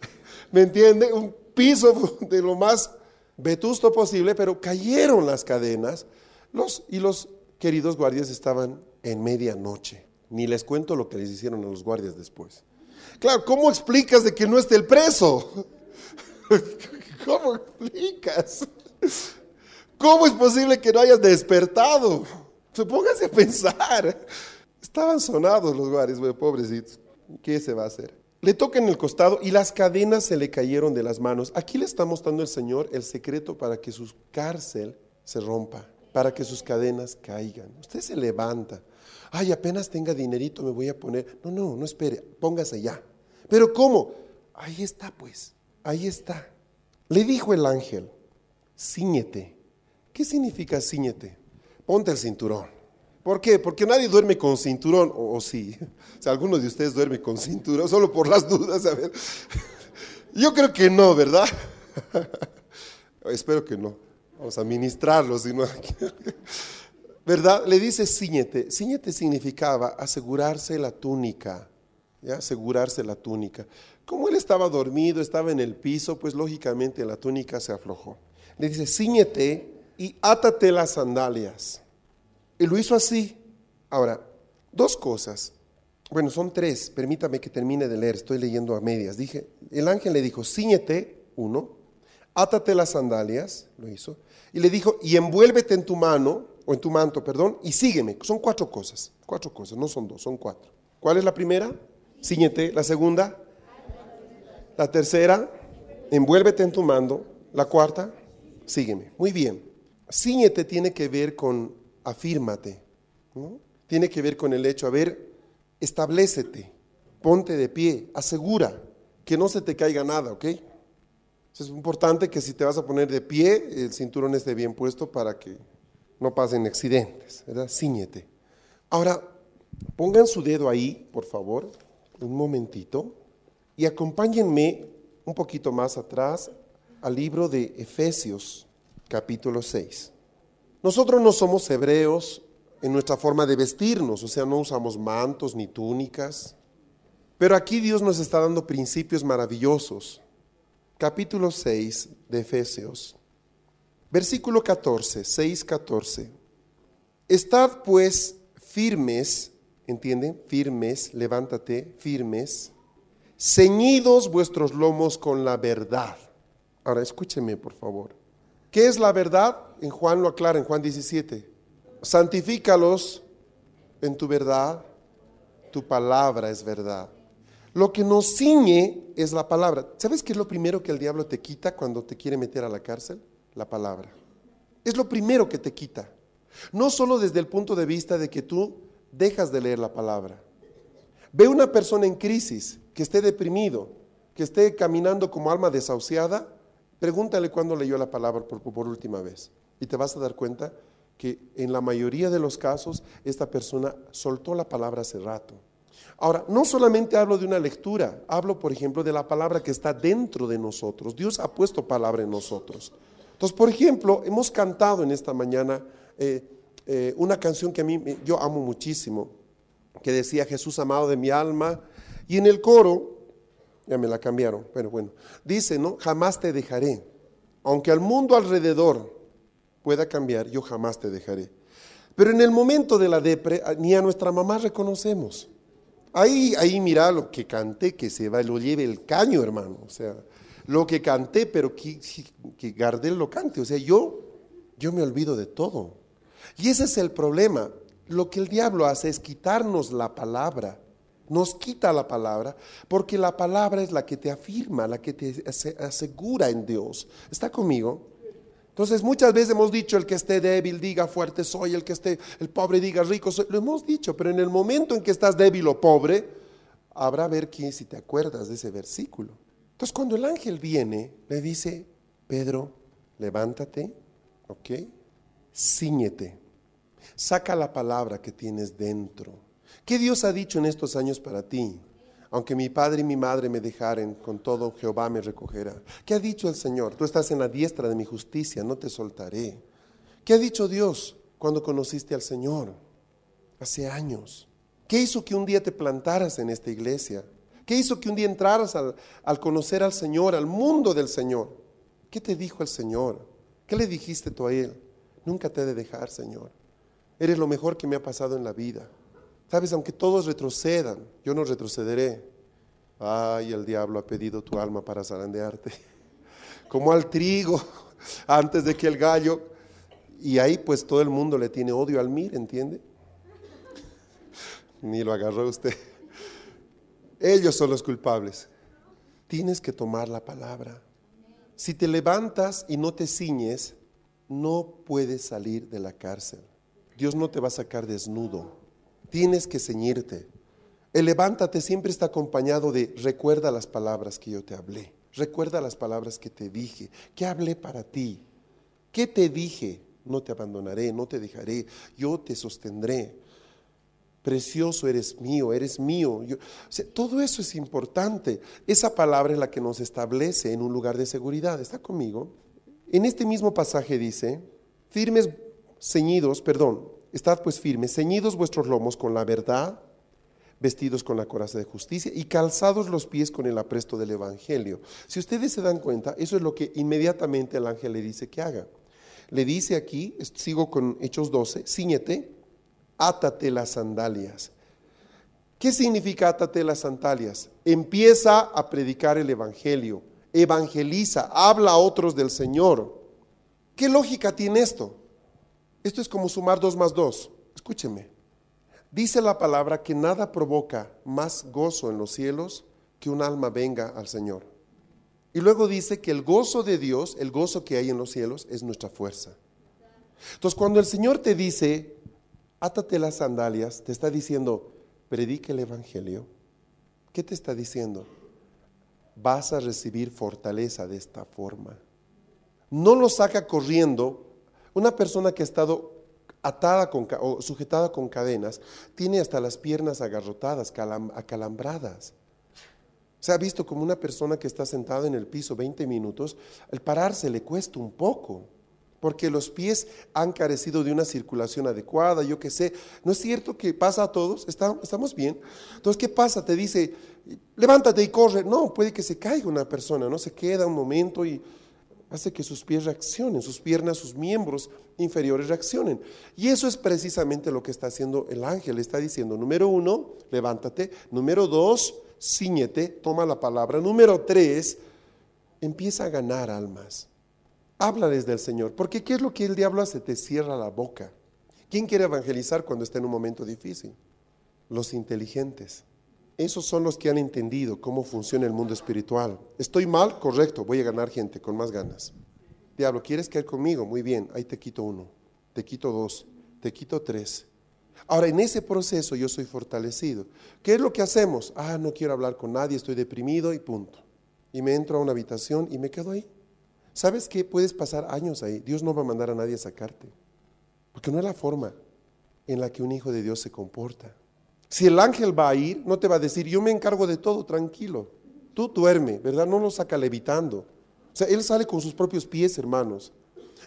¿me entiende? Un piso de lo más vetusto posible, pero cayeron las cadenas y los queridos guardias estaban en medianoche. Ni les cuento lo que les hicieron a los guardias después. Claro, ¿cómo explicas de que no esté el preso? ¿Cómo explicas? ¿Cómo es posible que no hayas despertado? Póngase a pensar. Estaban sonados los guares, pobrecitos. ¿Qué se va a hacer? Le toca en el costado y las cadenas se le cayeron de las manos. Aquí le está mostrando el Señor el secreto para que su cárcel se rompa, para que sus cadenas caigan. Usted se levanta. Ay, apenas tenga dinerito me voy a poner. No, no, no espere, póngase ya. Pero ¿cómo? Ahí está pues, ahí está. Le dijo el ángel, ciñete. ¿Qué significa ciñete? Ponte el cinturón. ¿Por qué? Porque nadie duerme con cinturón, o, sí. O sea, algunos de ustedes duermen con cinturón, solo por las dudas, a ver. Yo creo que no, ¿verdad? Espero que no. Vamos a ministrarlo, si no. ¿Verdad? Le dice ciñete. Ciñete significaba asegurarse la túnica. ¿ya? Asegurarse la túnica. Como él estaba dormido, estaba en el piso, pues lógicamente la túnica se aflojó. Le dice, ciñete y átate las sandalias. Y lo hizo así. Ahora, dos cosas. Bueno, son tres. Permítame que termine de leer. Estoy leyendo a medias. Dije, el ángel le dijo, ciñete, uno, átate las sandalias, lo hizo. Y le dijo, y envuélvete en tu mano, o en tu manto, perdón, y sígueme. Son cuatro cosas. Cuatro cosas, no son dos, son cuatro. ¿Cuál es la primera? Ciñete. La segunda. La tercera, envuélvete en tu mando. La cuarta, sígueme. Muy bien. Ciñete tiene que ver con afírmate. Tiene que ver con el hecho, a ver, establecete, ponte de pie, asegura que no se te caiga nada, ¿ok? Es importante que si te vas a poner de pie, el cinturón esté bien puesto para que no pasen accidentes, ¿verdad? Cíñete. Ahora, pongan su dedo ahí, por favor, un momentito, y acompáñenme un poquito más atrás al libro de Efesios, capítulo 6. Nosotros no somos hebreos en nuestra forma de vestirnos, o sea, no usamos mantos ni túnicas. Pero aquí Dios nos está dando principios maravillosos. Capítulo 6 de Efesios, versículo 14, 6, 14. Estad pues firmes, ¿entienden? Firmes, levántate, firmes, ceñidos vuestros lomos con la verdad. Ahora escúcheme, por favor. ¿Qué es la verdad? En Juan lo aclara, en Juan 17. Santifícalos en tu verdad, tu palabra es verdad. Lo que nos ciñe es la palabra. ¿Sabes qué es lo primero que el diablo te quita cuando te quiere meter a la cárcel? La palabra. Es lo primero que te quita. No solo desde el punto de vista de que tú dejas de leer la palabra. Ve una persona en crisis, que esté deprimido, que esté caminando como alma desahuciada, Pregúntale cuándo leyó la palabra por, última vez y te vas a dar cuenta que en la mayoría de los casos esta persona soltó la palabra hace rato. Ahora, no solamente hablo de una lectura, hablo por ejemplo de la palabra que está dentro de nosotros. Dios ha puesto palabra en nosotros. Entonces, por ejemplo, hemos cantado en esta mañana eh, eh, una canción que a mí yo amo muchísimo, que decía Jesús amado de mi alma, y en el coro ya me la cambiaron, pero bueno. Dice, ¿no? Jamás te dejaré. Aunque al mundo alrededor pueda cambiar, yo jamás te dejaré. Pero en el momento de la depre, ni a nuestra mamá reconocemos. Ahí, ahí mira lo que canté, que se va, lo lleve el caño, hermano. O sea, lo que canté, pero que, que Gardel lo cante. O sea, yo, yo me olvido de todo. Y ese es el problema. Lo que el diablo hace es quitarnos la palabra nos quita la palabra, porque la palabra es la que te afirma, la que te asegura en Dios. ¿Está conmigo? Entonces muchas veces hemos dicho, el que esté débil diga fuerte soy, el que esté, el pobre diga rico soy. Lo hemos dicho, pero en el momento en que estás débil o pobre, habrá ver quién si te acuerdas de ese versículo. Entonces cuando el ángel viene, le dice, Pedro, levántate, ¿ok? Cíñete, saca la palabra que tienes dentro ¿Qué Dios ha dicho en estos años para ti? Aunque mi padre y mi madre me dejaren, con todo Jehová me recogerá. ¿Qué ha dicho el Señor? Tú estás en la diestra de mi justicia, no te soltaré. ¿Qué ha dicho Dios cuando conociste al Señor? Hace años. ¿Qué hizo que un día te plantaras en esta iglesia? ¿Qué hizo que un día entraras al, al conocer al Señor, al mundo del Señor? ¿Qué te dijo el Señor? ¿Qué le dijiste tú a Él? Nunca te he de dejar, Señor. Eres lo mejor que me ha pasado en la vida. Sabes, aunque todos retrocedan, yo no retrocederé. Ay, el diablo ha pedido tu alma para zarandearte. como al trigo antes de que el gallo. Y ahí pues todo el mundo le tiene odio al mir, ¿entiende? Ni lo agarró usted. Ellos son los culpables. Tienes que tomar la palabra. Si te levantas y no te ciñes, no puedes salir de la cárcel. Dios no te va a sacar desnudo. Tienes que ceñirte. El levántate siempre está acompañado de recuerda las palabras que yo te hablé. Recuerda las palabras que te dije. ¿Qué hablé para ti? ¿Qué te dije? No te abandonaré, no te dejaré. Yo te sostendré. Precioso eres mío, eres mío. todo eso es importante. Esa palabra es la que nos establece en un lugar de seguridad. ¿Está conmigo? En este mismo pasaje dice, firmes, ceñidos, perdón, estad pues firmes, ceñidos vuestros lomos con la verdad vestidos con la coraza de justicia y calzados los pies con el apresto del Evangelio. Si ustedes se dan cuenta, eso es lo que inmediatamente el ángel le dice que haga. Le dice aquí, sigo con Hechos 12, ciñete, átate las sandalias. ¿Qué significa átate las sandalias? Empieza a predicar el Evangelio, evangeliza, habla a otros del Señor. ¿Qué lógica tiene esto? Esto es como sumar dos más dos. Escúcheme. Dice la palabra que nada provoca más gozo en los cielos que un alma venga al Señor. Y luego dice que el gozo de Dios, el gozo que hay en los cielos, es nuestra fuerza. Entonces, cuando el Señor te dice, átate las sandalias, te está diciendo, predique el Evangelio. ¿Qué te está diciendo? Vas a recibir fortaleza de esta forma. No lo saca corriendo. Una persona que ha estado atada con, o sujetada con cadenas, tiene hasta las piernas agarrotadas, acalambradas. Se ha visto como una persona que está sentada en el piso 20 minutos, el pararse le cuesta un poco, porque los pies han carecido de una circulación adecuada, yo qué sé. ¿No es cierto que pasa a todos? ¿Estamos bien? Entonces, ¿qué pasa? Te dice, levántate y corre. No, puede que se caiga una persona, ¿no? Se queda un momento y hace que sus pies reaccionen, sus piernas, sus miembros inferiores reaccionen. Y eso es precisamente lo que está haciendo el ángel. Está diciendo, número uno, levántate. Número dos, ciñete, toma la palabra. Número tres, empieza a ganar almas. Habla desde el Señor. Porque ¿qué es lo que el diablo hace? Te cierra la boca. ¿Quién quiere evangelizar cuando está en un momento difícil? Los inteligentes. Esos son los que han entendido cómo funciona el mundo espiritual. Estoy mal, correcto, voy a ganar gente con más ganas. Diablo, ¿quieres caer conmigo? Muy bien, ahí te quito uno, te quito dos, te quito tres. Ahora, en ese proceso yo soy fortalecido. ¿Qué es lo que hacemos? Ah, no quiero hablar con nadie, estoy deprimido y punto. Y me entro a una habitación y me quedo ahí. ¿Sabes qué? Puedes pasar años ahí. Dios no va a mandar a nadie a sacarte. Porque no es la forma en la que un hijo de Dios se comporta. Si el ángel va a ir, no te va a decir, yo me encargo de todo, tranquilo. Tú duerme, ¿verdad? No lo saca levitando. O sea, él sale con sus propios pies, hermanos.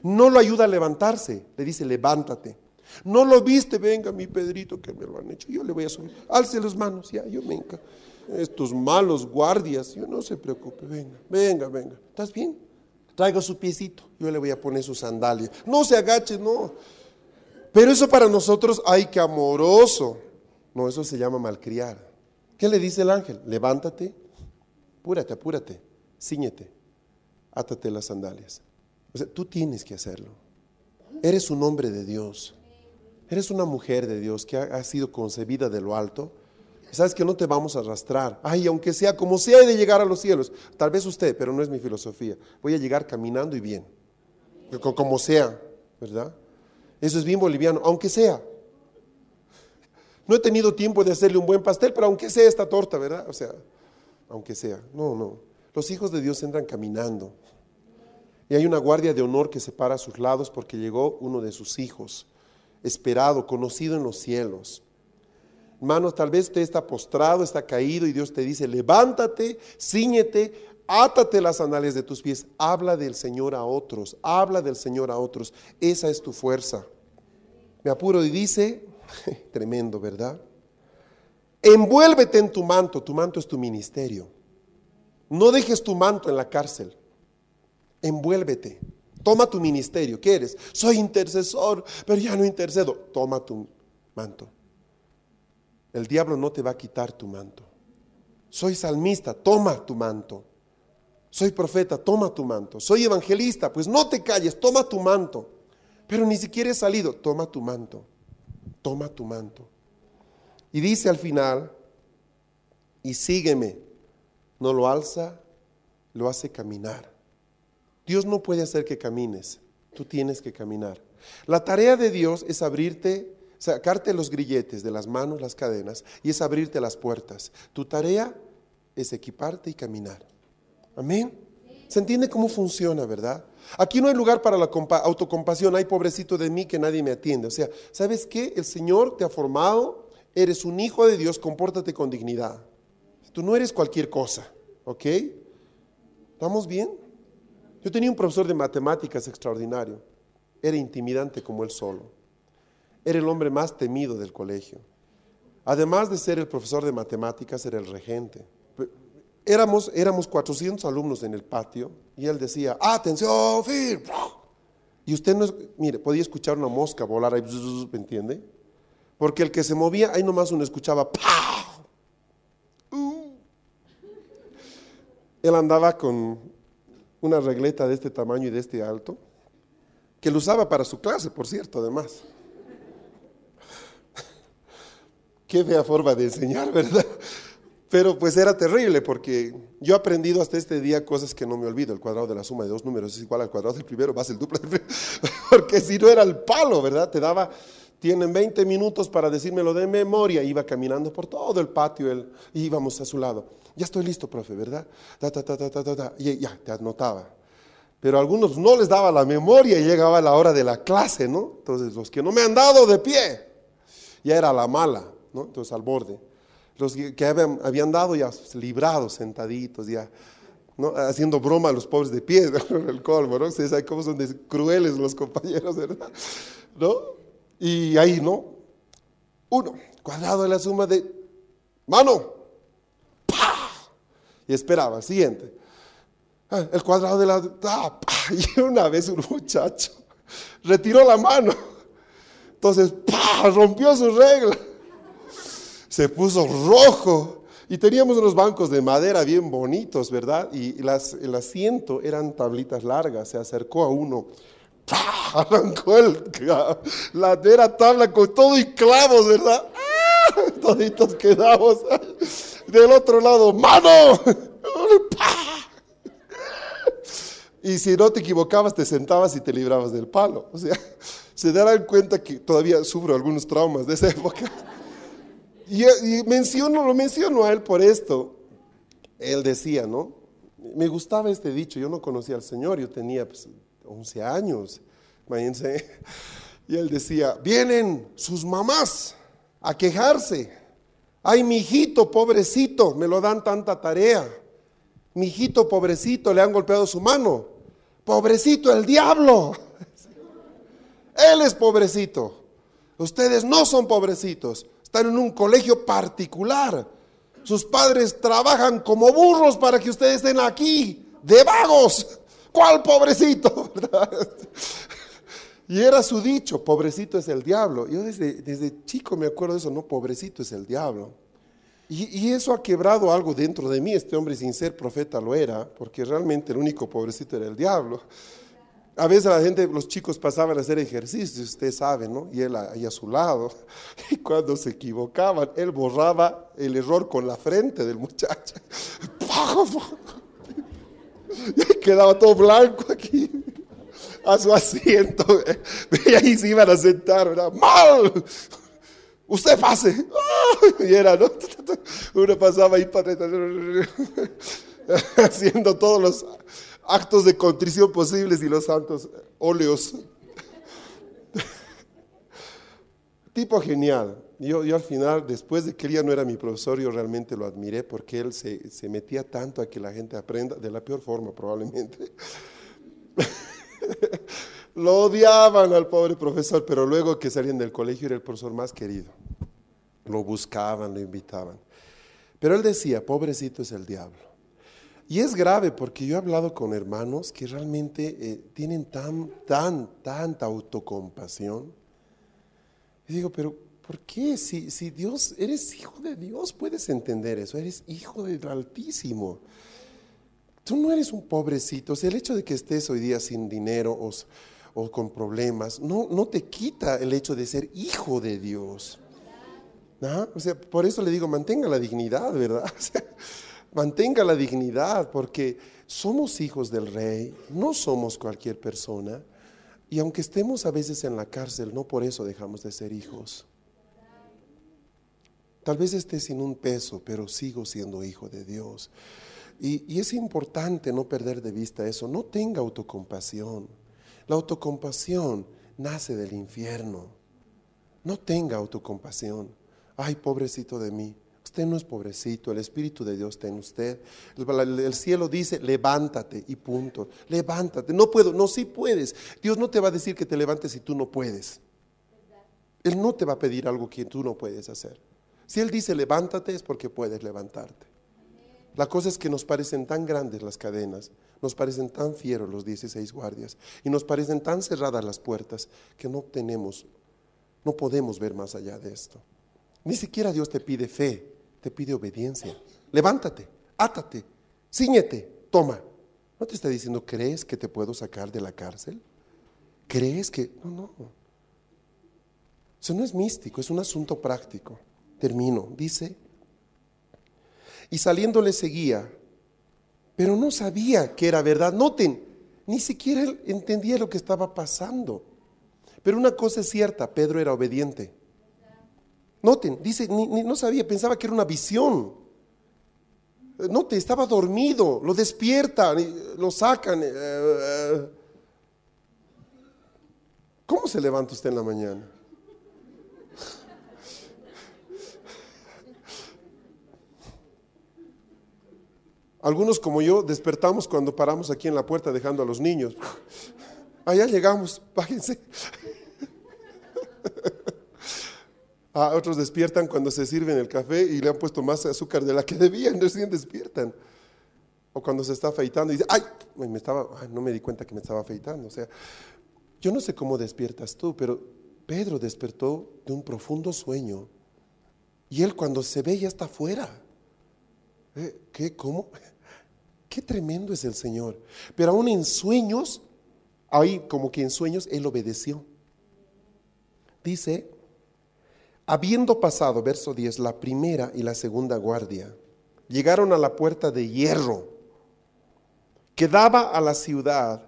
No lo ayuda a levantarse, le dice, levántate. No lo viste, venga mi Pedrito que me lo han hecho. Yo le voy a subir. Alce las manos, ya, yo me encargo. Estos malos guardias, yo no se preocupe, venga, venga, venga. ¿Estás bien? Traiga su piecito, yo le voy a poner su sandalia. No se agache, no. Pero eso para nosotros, ay, que amoroso. No, eso se llama malcriar. ¿Qué le dice el ángel? Levántate, apúrate, apúrate, ciñete, átate las sandalias. O sea, tú tienes que hacerlo. Eres un hombre de Dios. Eres una mujer de Dios que ha, sido concebida de lo alto. Sabes que no te vamos a arrastrar. Ay, aunque sea como sea de llegar a los cielos. Tal vez usted, pero no es mi filosofía. Voy a llegar caminando y bien. Como sea, ¿verdad? Eso es bien boliviano, aunque sea. No he tenido tiempo de hacerle un buen pastel, pero aunque sea esta torta, ¿verdad? O sea, aunque sea. No, no. Los hijos de Dios entran caminando. Y hay una guardia de honor que se para a sus lados porque llegó uno de sus hijos, esperado, conocido en los cielos. Hermanos, tal vez usted está postrado, está caído y Dios te dice, levántate, ciñete, átate las sandalias de tus pies, habla del Señor a otros, habla del Señor a otros. Esa es tu fuerza. Me apuro y dice, Tremendo, ¿verdad? Envuélvete en tu manto, tu manto es tu ministerio. No dejes tu manto en la cárcel. Envuélvete. Toma tu ministerio. ¿Qué eres? Soy intercesor, pero ya no intercedo. Toma tu manto. El diablo no te va a quitar tu manto. Soy salmista, toma tu manto. Soy profeta, toma tu manto. Soy evangelista, pues no te calles, toma tu manto. Pero ni siquiera he salido, toma tu manto, toma tu manto. Y dice al final, y sígueme, no lo alza, lo hace caminar. Dios no puede hacer que camines, tú tienes que caminar. La tarea de Dios es abrirte, sacarte los grilletes de las manos, las cadenas, y es abrirte las puertas. Tu tarea es equiparte y caminar. Amén. ¿Se entiende cómo funciona, verdad? Aquí no hay lugar para la autocompasión, hay pobrecito de mí que nadie me atiende. O sea, ¿sabes qué? El Señor te ha formado, eres un hijo de Dios, compórtate con dignidad. Tú no eres cualquier cosa, ¿ok? ¿Estamos bien? Yo tenía un profesor de matemáticas extraordinario. Era intimidante como él solo. Era el hombre más temido del colegio. Además de ser el profesor de matemáticas, era el regente. Éramos, éramos 400 alumnos en el patio y él decía, atención, fin. Y usted no, mire, podía escuchar una mosca volar ahí, ¿me entiende? Porque el que se movía, ahí nomás uno escuchaba, uh. Él andaba con una regleta de este tamaño y de este alto, que lo usaba para su clase, por cierto, además. Qué fea forma de enseñar, ¿verdad? Pero pues era terrible porque yo he aprendido hasta este día cosas que no me olvido. El cuadrado de la suma de dos números es igual al cuadrado del primero más el duplo del primero. Porque si no era el palo, ¿verdad? Te daba, tienen 20 minutos para decírmelo de memoria. Iba caminando por todo el patio íbamos a su lado. Ya estoy listo, profe, ¿verdad? Ta, ta, ta, ta, ta, ta, Y ya, te anotaba. Pero a algunos no les daba la memoria y llegaba la hora de la clase, ¿no? Entonces, los que no me han dado de pie, ya era la mala, Entonces, al borde los que habían, dado ya librados, sentaditos, ya, haciendo broma a los pobres de pie, el colmo, ¿no? Ustedes saben cómo son crueles los compañeros, ¿verdad? ¿No? Y ahí, ¿no? Uno, cuadrado de la suma de mano, ¡pah! Y esperaba, siguiente. Ah, el cuadrado de la... ¡ah! Y una vez un muchacho retiró la mano. Entonces, ¡pah! rompió su regla se puso rojo. Y teníamos unos bancos de madera bien bonitos, ¿verdad? Y las, el asiento eran tablitas largas. Se acercó a uno, arrancó el, la era tabla con todo y clavos, ¿verdad? Toditos quedamos. Del otro lado, ¡mano! Y si no te equivocabas, te sentabas y te librabas del palo. O sea, se darán cuenta que todavía sufro algunos traumas de esa época. Y, menciono, lo menciono a él por esto. Él decía, ¿no? Me gustaba este dicho, yo no conocía al Señor, yo tenía pues, 11 años, imagínense. Y él decía, vienen sus mamás a quejarse. Ay, mi hijito, pobrecito, me lo dan tanta tarea. Mi hijito, pobrecito, le han golpeado su mano. Pobrecito, el diablo. Él es pobrecito. Ustedes no son pobrecitos están en un colegio particular. Sus padres trabajan como burros para que ustedes estén aquí, de vagos. ¿Cuál pobrecito? Y era su dicho, pobrecito es el diablo. Yo desde, chico me acuerdo de eso, no, pobrecito es el diablo. Y, y, eso ha quebrado algo dentro de mí. Este hombre sin ser profeta lo era, porque realmente el único pobrecito era el diablo. A veces la gente, los chicos pasaban a hacer ejercicio, usted sabe, ¿no? Y él ahí a su lado. Y cuando se equivocaban, él borraba el error con la frente del muchacho. Y quedaba todo blanco aquí, a su asiento. Y ahí se iban a sentar, ¿verdad? ¡Mal! Usted pase. Y era, ¿no? Uno pasaba ahí para haciendo todos los actos de contrición posibles y los santos óleos. tipo genial. Yo, yo al final, después de que él ya no era mi profesor, yo realmente lo admiré porque él se, se metía tanto a que la gente aprenda, de la peor forma probablemente. lo odiaban al pobre profesor, pero luego que salían del colegio era el profesor más querido. Lo buscaban, lo invitaban. Pero él decía, pobrecito es el diablo. Y es grave porque yo he hablado con hermanos que realmente eh, tienen tan, tan, tanta autocompasión. Y digo, pero ¿por qué? Si, si Dios, eres hijo de Dios, puedes entender eso, eres hijo del Altísimo. Tú no eres un pobrecito. O sea, el hecho de que estés hoy día sin dinero o, o con problemas no, no te quita el hecho de ser hijo de Dios. ¿Ah? O sea, por eso le digo, mantenga la dignidad, ¿verdad? O sea, mantenga la dignidad, porque somos hijos del rey, no somos cualquier persona. Y aunque estemos a veces en la cárcel, no por eso dejamos de ser hijos. Tal vez esté sin un peso, pero sigo siendo hijo de Dios. Y, es importante no perder de vista eso. No tenga autocompasión. La autocompasión nace del infierno. No tenga autocompasión. Ay, pobrecito de mí. Usted no es pobrecito, el Espíritu de Dios está en usted. El, el, cielo dice, levántate y punto. Levántate. No puedo, no, sí puedes. Dios no te va a decir que te levantes si tú no puedes. Él no te va a pedir algo que tú no puedes hacer. Si Él dice, levántate es porque puedes levantarte. La cosa es que nos parecen tan grandes las cadenas, nos parecen tan fieros los 16 guardias y nos parecen tan cerradas las puertas que no tenemos, no podemos ver más allá de esto. Ni siquiera Dios te pide fe, te pide obediencia. Levántate, átate, ciñete, toma. ¿No te está diciendo, crees que te puedo sacar de la cárcel? ¿Crees que.? No, no. Eso no es místico, es un asunto práctico. Termino. Dice. Y saliendo le seguía, pero no sabía que era verdad. Noten, ni siquiera él entendía lo que estaba pasando. Pero una cosa es cierta, Pedro era obediente. Noten, dice, no sabía, pensaba que era una visión. Note, estaba dormido, lo despiertan, lo sacan. Eh, eh. ¿Cómo se levanta usted en la mañana? Algunos como yo despertamos cuando paramos aquí en la puerta dejando a los niños. Allá llegamos, bájense. Ah, otros despiertan cuando se sirven el café y le han puesto más azúcar de la que debían, recién despiertan. O cuando se está afeitando y dice, ay, me estaba, ay, no me di cuenta que me estaba afeitando. O sea, yo no sé cómo despiertas tú, pero Pedro despertó de un profundo sueño. Y él cuando se ve ya está afuera. ¿Eh? ¿Qué? ¿Cómo? Qué tremendo es el Señor. Pero aún en sueños, ahí como que en sueños, él obedeció. Dice, Habiendo pasado, verso 10, la primera y la segunda guardia, llegaron a la puerta de hierro que daba a la ciudad,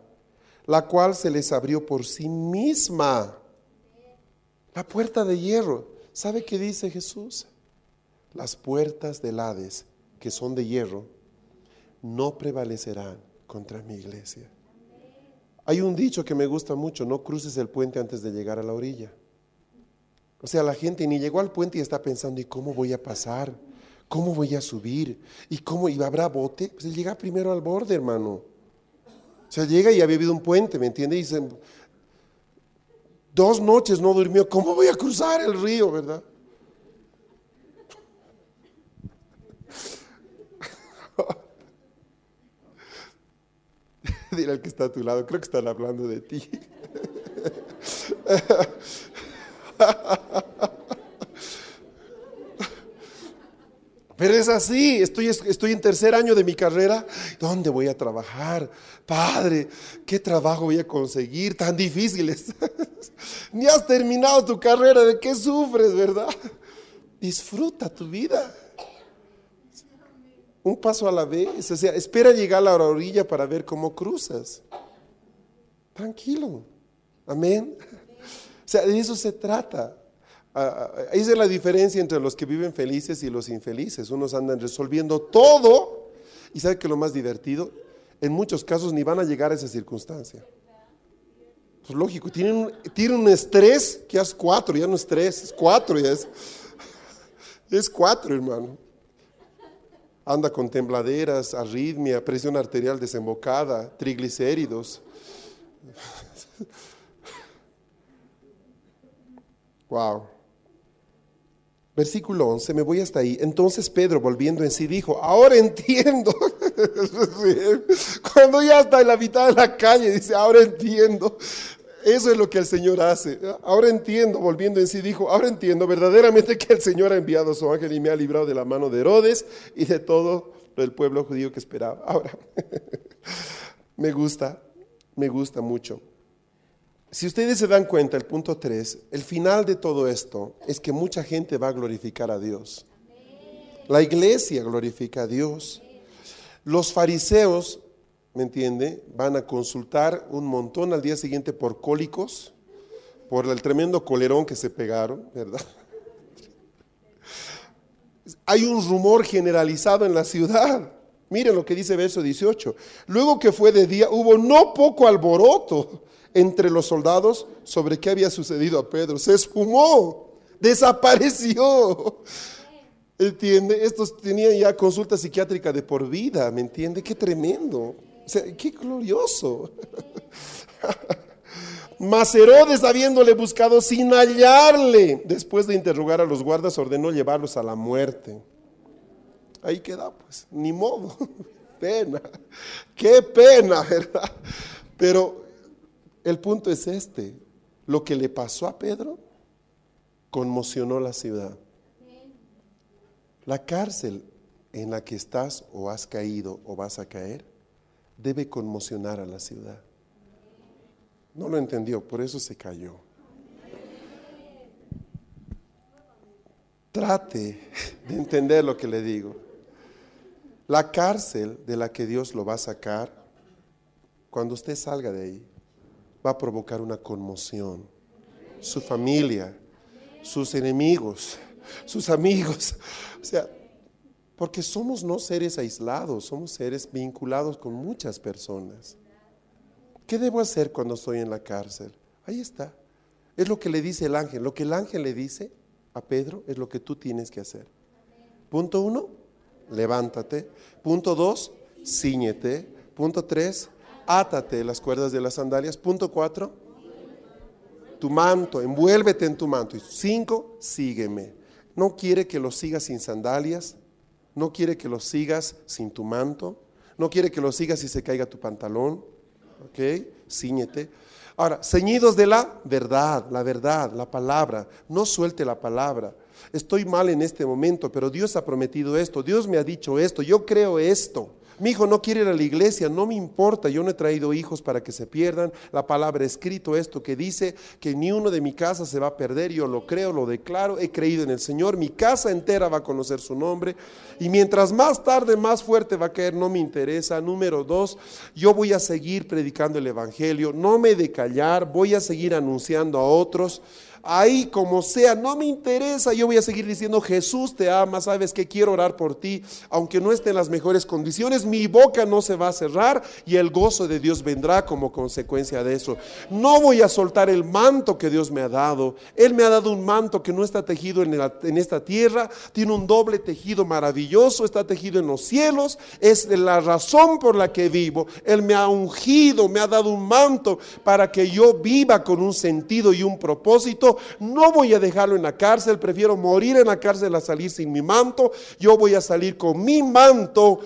la cual se les abrió por sí misma. La puerta de hierro. ¿Sabe qué dice Jesús? Las puertas del Hades, que son de hierro, no prevalecerán contra mi iglesia. Hay un dicho que me gusta mucho, no cruces el puente antes de llegar a la orilla. O sea, la gente ni llegó al puente y está pensando, ¿y cómo voy a pasar? ¿Cómo voy a subir? ¿Y cómo? ¿Y habrá bote? Pues llega primero al borde, hermano. O sea, llega y había habido un puente, ¿me entiende? Y dice, dos noches no durmió, ¿cómo voy a cruzar el río, verdad? Dile al que está a tu lado, creo que están hablando de ti. Pero es así, estoy, estoy en tercer año de mi carrera. ¿Dónde voy a trabajar? Padre, ¿qué trabajo voy a conseguir? Tan difíciles. Ni has terminado tu carrera, ¿de qué sufres, verdad? Disfruta tu vida. Un paso a la vez. O sea, espera llegar a la orilla para ver cómo cruzas. Tranquilo. Amén. Sea, de eso se trata. Esa es la diferencia entre los que viven felices y los infelices. Unos andan resolviendo todo y sabe que lo más divertido, en muchos casos ni van a llegar a esa circunstancia. Pues lógico, tienen un estrés que es cuatro, ya no es tres, es cuatro, ya es, es cuatro, hermano. Anda con tembladeras, arritmia, presión arterial desembocada, triglicéridos. Wow. Versículo 11, me voy hasta ahí. Entonces Pedro, volviendo en sí, dijo, ahora entiendo. Cuando ya está en la mitad de la calle, dice, ahora entiendo. Eso es lo que el Señor hace. Ahora entiendo, volviendo en sí, dijo, ahora entiendo verdaderamente que el Señor ha enviado a su ángel y me ha librado de la mano de Herodes y de todo lo del pueblo judío que esperaba. Ahora, me gusta, me gusta mucho. Si ustedes se dan cuenta, el punto 3, el final de todo esto es que mucha gente va a glorificar a Dios. La iglesia glorifica a Dios. Los fariseos, ¿me entiende? Van a consultar un montón al día siguiente por cólicos, por el tremendo colerón que se pegaron, ¿verdad? Hay un rumor generalizado en la ciudad. Miren lo que dice verso 18. Luego que fue de día, hubo no poco alboroto entre los soldados sobre qué había sucedido a Pedro. Se esfumó, desapareció. ¿Entiende? Estos tenían ya consulta psiquiátrica de por vida, ¿me entiende? Qué tremendo. O sea, qué glorioso. Mas Herodes, habiéndole buscado sin hallarle, después de interrogar a los guardas, ordenó llevarlos a la muerte. Ahí queda, pues, ni modo. Pena. Qué pena, ¿verdad? Pero el punto es este. Lo que le pasó a Pedro conmocionó la ciudad. La cárcel en la que estás o has caído o vas a caer debe conmocionar a la ciudad. No lo entendió, por eso se cayó. Trate de entender lo que le digo. La cárcel de la que Dios lo va a sacar, cuando usted salga de ahí, va a provocar una conmoción. Su familia, sus enemigos, sus amigos. O sea, porque somos no seres aislados, somos seres vinculados con muchas personas. ¿Qué debo hacer cuando estoy en la cárcel? Ahí está. Es lo que le dice el ángel. Lo que el ángel le dice a Pedro es lo que tú tienes que hacer. Punto uno, levántate. Punto dos, ciñete. Punto tres, átate las cuerdas de las sandalias. Punto cuatro, tu manto, envuélvete en tu manto. Y cinco, sígueme. No quiere que lo sigas sin sandalias. No quiere que lo sigas sin tu manto. No quiere que lo sigas si se caiga tu pantalón. ¿ok? Cíñete. Ahora, ceñidos de la verdad, la verdad, la palabra. No suelte la palabra. Estoy mal en este momento, pero Dios ha prometido esto. Dios me ha dicho esto. Yo creo esto. Mi hijo no quiere ir a la iglesia, no me importa, yo no he traído hijos para que se pierdan. La palabra escrito esto que dice que ni uno de mi casa se va a perder, yo lo creo, lo declaro, he creído en el Señor, mi casa entera va a conocer su nombre y mientras más tarde, más fuerte va a caer, no me interesa. Número dos, yo voy a seguir predicando el Evangelio, no me de callar, voy a seguir anunciando a otros ahí como sea, no me interesa, yo voy a seguir diciendo, Jesús te ama, sabes que quiero orar por ti, aunque no esté en las mejores condiciones, mi boca no se va a cerrar y el gozo de Dios vendrá como consecuencia de eso. No voy a soltar el manto que Dios me ha dado. Él me ha dado un manto que no está tejido en, en esta tierra, tiene un doble tejido maravilloso, está tejido en los cielos, es la razón por la que vivo. Él me ha ungido, me ha dado un manto para que yo viva con un sentido y un propósito no voy a dejarlo en la cárcel, prefiero morir en la cárcel a salir sin mi manto, yo voy a salir con mi manto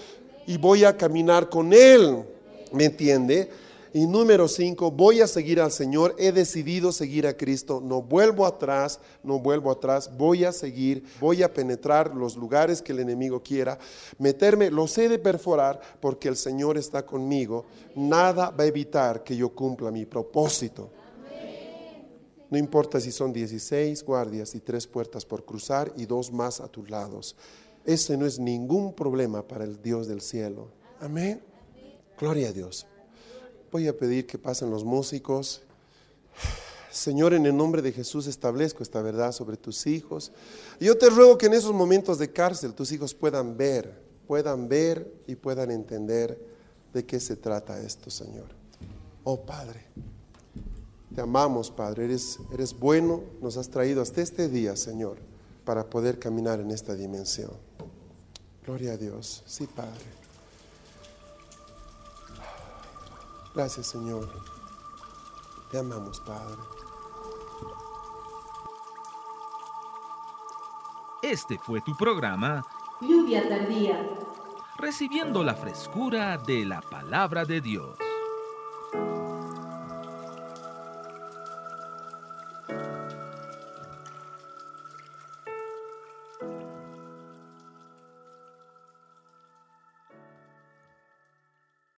y voy a caminar con él, ¿me entiende? Y número cinco, voy a seguir al Señor, he decidido seguir a Cristo, no vuelvo atrás, no vuelvo atrás, voy a seguir, voy a penetrar los lugares que el enemigo quiera, meterme, lo sé de perforar porque el Señor está conmigo, nada va a evitar que yo cumpla mi propósito. No importa si son 16 guardias y tres puertas por cruzar y dos más a tus lados. Ese no es ningún problema para el Dios del cielo. Amén. Gloria a Dios. Voy a pedir que pasen los músicos. Señor, en el nombre de Jesús establezco esta verdad sobre tus hijos. Yo te ruego que en esos momentos de cárcel tus hijos puedan ver, puedan ver y puedan entender de qué se trata esto, Señor. Oh Padre. Te amamos, Padre. Eres, eres bueno. Nos has traído hasta este día, Señor, para poder caminar en esta dimensión. Gloria a Dios. Sí, Padre. Gracias, Señor. Te amamos, Padre. Este fue tu programa Lluvia tardía. Recibiendo la frescura de la palabra de Dios.